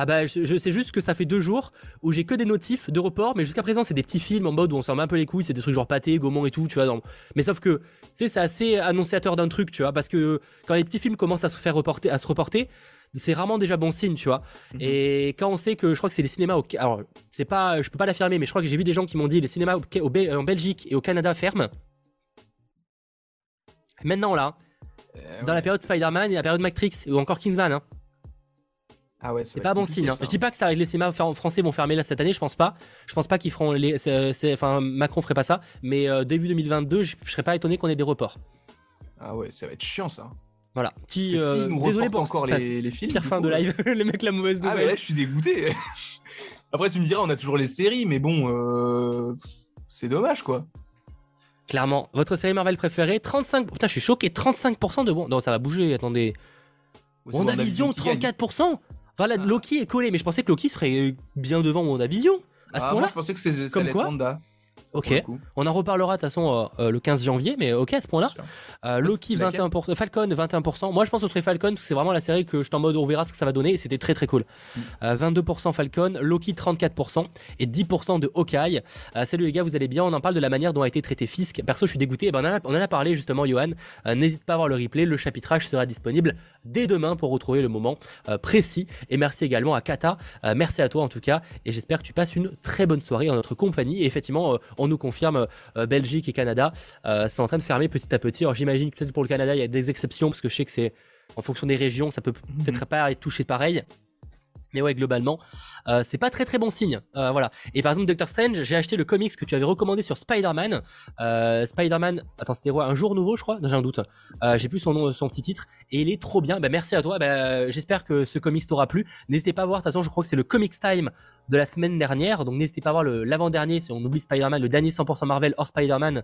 Ah bah je, sais juste que ça fait deux jours où j'ai que des notifs de report, mais jusqu'à présent c'est des petits films en mode où on s'en met un peu les couilles, c'est des trucs genre pâté, gaumont et tout, tu vois. Mais sauf que c'est assez annonciateur d'un truc, tu vois, parce que quand les petits films commencent à se faire reporter, à se reporter, c'est rarement déjà bon signe, tu vois. Mhm. Et quand on sait que je crois que c'est les cinémas au, alors c'est pas, je peux pas l'affirmer, mais je crois que j'ai vu des gens qui m'ont dit les cinémas en Belgique et au Canada ferment. Maintenant là, euh, dans la période Spider-Man et la période Matrix ou encore Kingsman. Hein. Ah ouais, c'est pas bon signe. Hein. Je dis pas que ça, les cinémas français vont fermer là cette année, je pense pas. Je pense pas qu'ils feront les, enfin Macron ferait pas ça, mais euh, début 2022, je, serais pas étonné qu'on ait des reports. Ah ouais, ça va être chiant ça. Voilà. Petit, euh, désolé pour encore les, les, films. Pire fin de live, le mec la mauvaise nouvelle. Ah ouais, je suis dégoûté. Après tu me diras, on a toujours les séries, mais bon, c'est dommage quoi. Clairement, votre série Marvel préférée, 35. Putain, je suis choqué, 35% de bon. Non, ça va bouger, attendez. WandaVision, 34% Voilà, Loki est collé, mais je pensais que Loki serait bien devant WandaVision. À ce ah, point-là. Je pensais que c'est comme quoi. Ok, on en reparlera de toute façon euh, euh, le 15 janvier, mais ok à ce point-là. Euh, Loki 21%, Falcon 21%. Moi je pense que ce serait Falcon parce que c'est vraiment la série que je t'en mode on verra ce que ça va donner et c'était très très cool. 22% mm. Falcon, Loki 34% et 10% de Hawkeye. salut les gars, vous allez bien? On en parle de la manière dont a été traité Fisk. Perso, je suis dégoûté. Eh ben, on, en a, parlé justement, Johan. N'hésite pas à voir le replay. Le chapitrage sera disponible dès demain pour retrouver le moment précis. Et merci également à Kata. merci à toi en tout cas et j'espère que tu passes une très bonne soirée en notre compagnie. Et effectivement, on nous confirme euh, Belgique et Canada, euh, c'est en train de fermer petit à petit. Alors j'imagine que peut-être pour le Canada, il y a des exceptions parce que je sais que c'est en fonction des régions, ça peut mhm. peut-être pas être touché pareil. Globalement, euh, c'est pas très très bon signe. voilà. Et par exemple, Doctor Strange, j'ai acheté le comics que tu avais recommandé sur Spider-Man. Spider-Man, attends, c'était quoi? Un jour nouveau, je crois? J'ai un doute. j'ai plus son nom, son petit titre. Et il est trop bien. Bah, merci à toi. Bah, j'espère que ce comics t'aura plu. N'hésitez pas à voir. De toute façon, je crois que c'est le Comics Time de la semaine dernière. Donc n'hésitez pas à voir l'avant-dernier, si on oublie Spider-Man, le dernier 100% Marvel hors Spider-Man,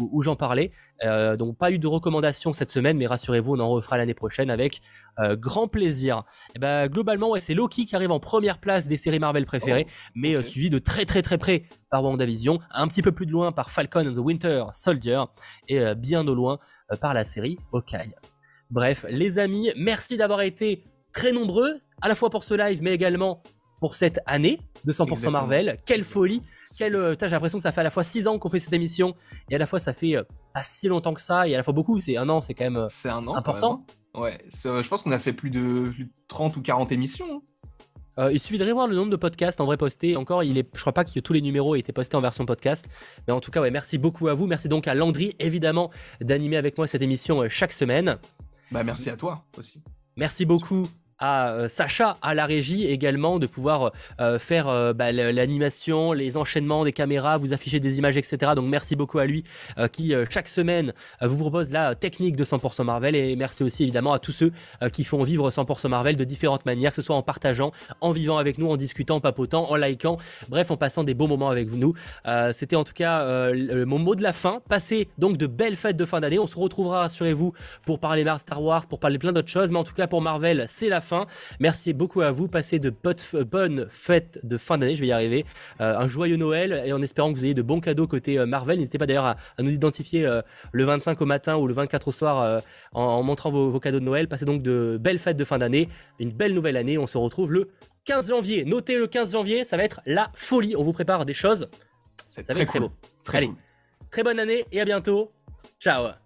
où, j'en parlais. Euh, donc pas eu de recommandations cette semaine, mais rassurez-vous, on en refera l'année prochaine avec euh, grand plaisir. Et ben globalement, ouais, c'est Loki qui arrive en première place des séries Marvel préférées, oh, mais euh, suivi de très très très près par WandaVision, un petit peu plus de loin par Falcon and the Winter Soldier, et bien au loin par la série Hawkeye. Bref, les amis, merci d'avoir été très nombreux, à la fois pour ce live, mais également pour cette année de 100% Marvel. Quelle folie quelle, euh, J'ai l'impression que ça fait à la fois 6 ans qu'on fait cette émission et à la fois ça fait euh, pas si longtemps que ça et à la fois beaucoup. C'est un an, c'est quand même euh, c'est un an, important. Ouais, je pense qu'on a fait plus de, 30 ou 40 émissions. Hein. il suffit de voir le nombre de podcasts en vrai postés. Encore, il est, je crois pas que tous les numéros aient été postés en version podcast. Mais en tout cas, ouais, merci beaucoup à vous. Merci donc à Landry, évidemment, d'animer avec moi cette émission chaque semaine. Bah, merci à toi aussi. Merci beaucoup à Sacha à la régie également de pouvoir faire bah, l'animation, les enchaînements des caméras, vous afficher des images, etc. Donc merci beaucoup à lui qui chaque semaine vous propose la technique de 100% Marvel et merci aussi évidemment à tous ceux qui font vivre 100% Marvel de différentes manières, que ce soit en partageant, en vivant avec nous, en discutant, en papotant, en likant, bref en passant des beaux moments avec nous. C'était en tout cas mon mot de la fin. Passez donc de belles fêtes de fin d'année. On se retrouvera, rassurez-vous, pour parler Star Wars, pour parler plein d'autres choses. Mais en tout cas, pour Marvel, c'est la fin. Merci beaucoup à vous. Passez de bonnes fêtes de fin d'année. Je vais y arriver. Euh, un joyeux Noël et en espérant que vous ayez de bons cadeaux côté euh, Marvel. N'hésitez pas d'ailleurs à, nous identifier euh, le 25 au matin ou le 24 au soir en, montrant vos, vos, cadeaux de Noël. Passez donc de belles fêtes de fin d'année. Une belle nouvelle année. On se retrouve le 15 janvier. Notez le 15 janvier. Ça va être la folie. On vous prépare des choses. Va être très beau. Très Allez, très bonne année et à bientôt. Ciao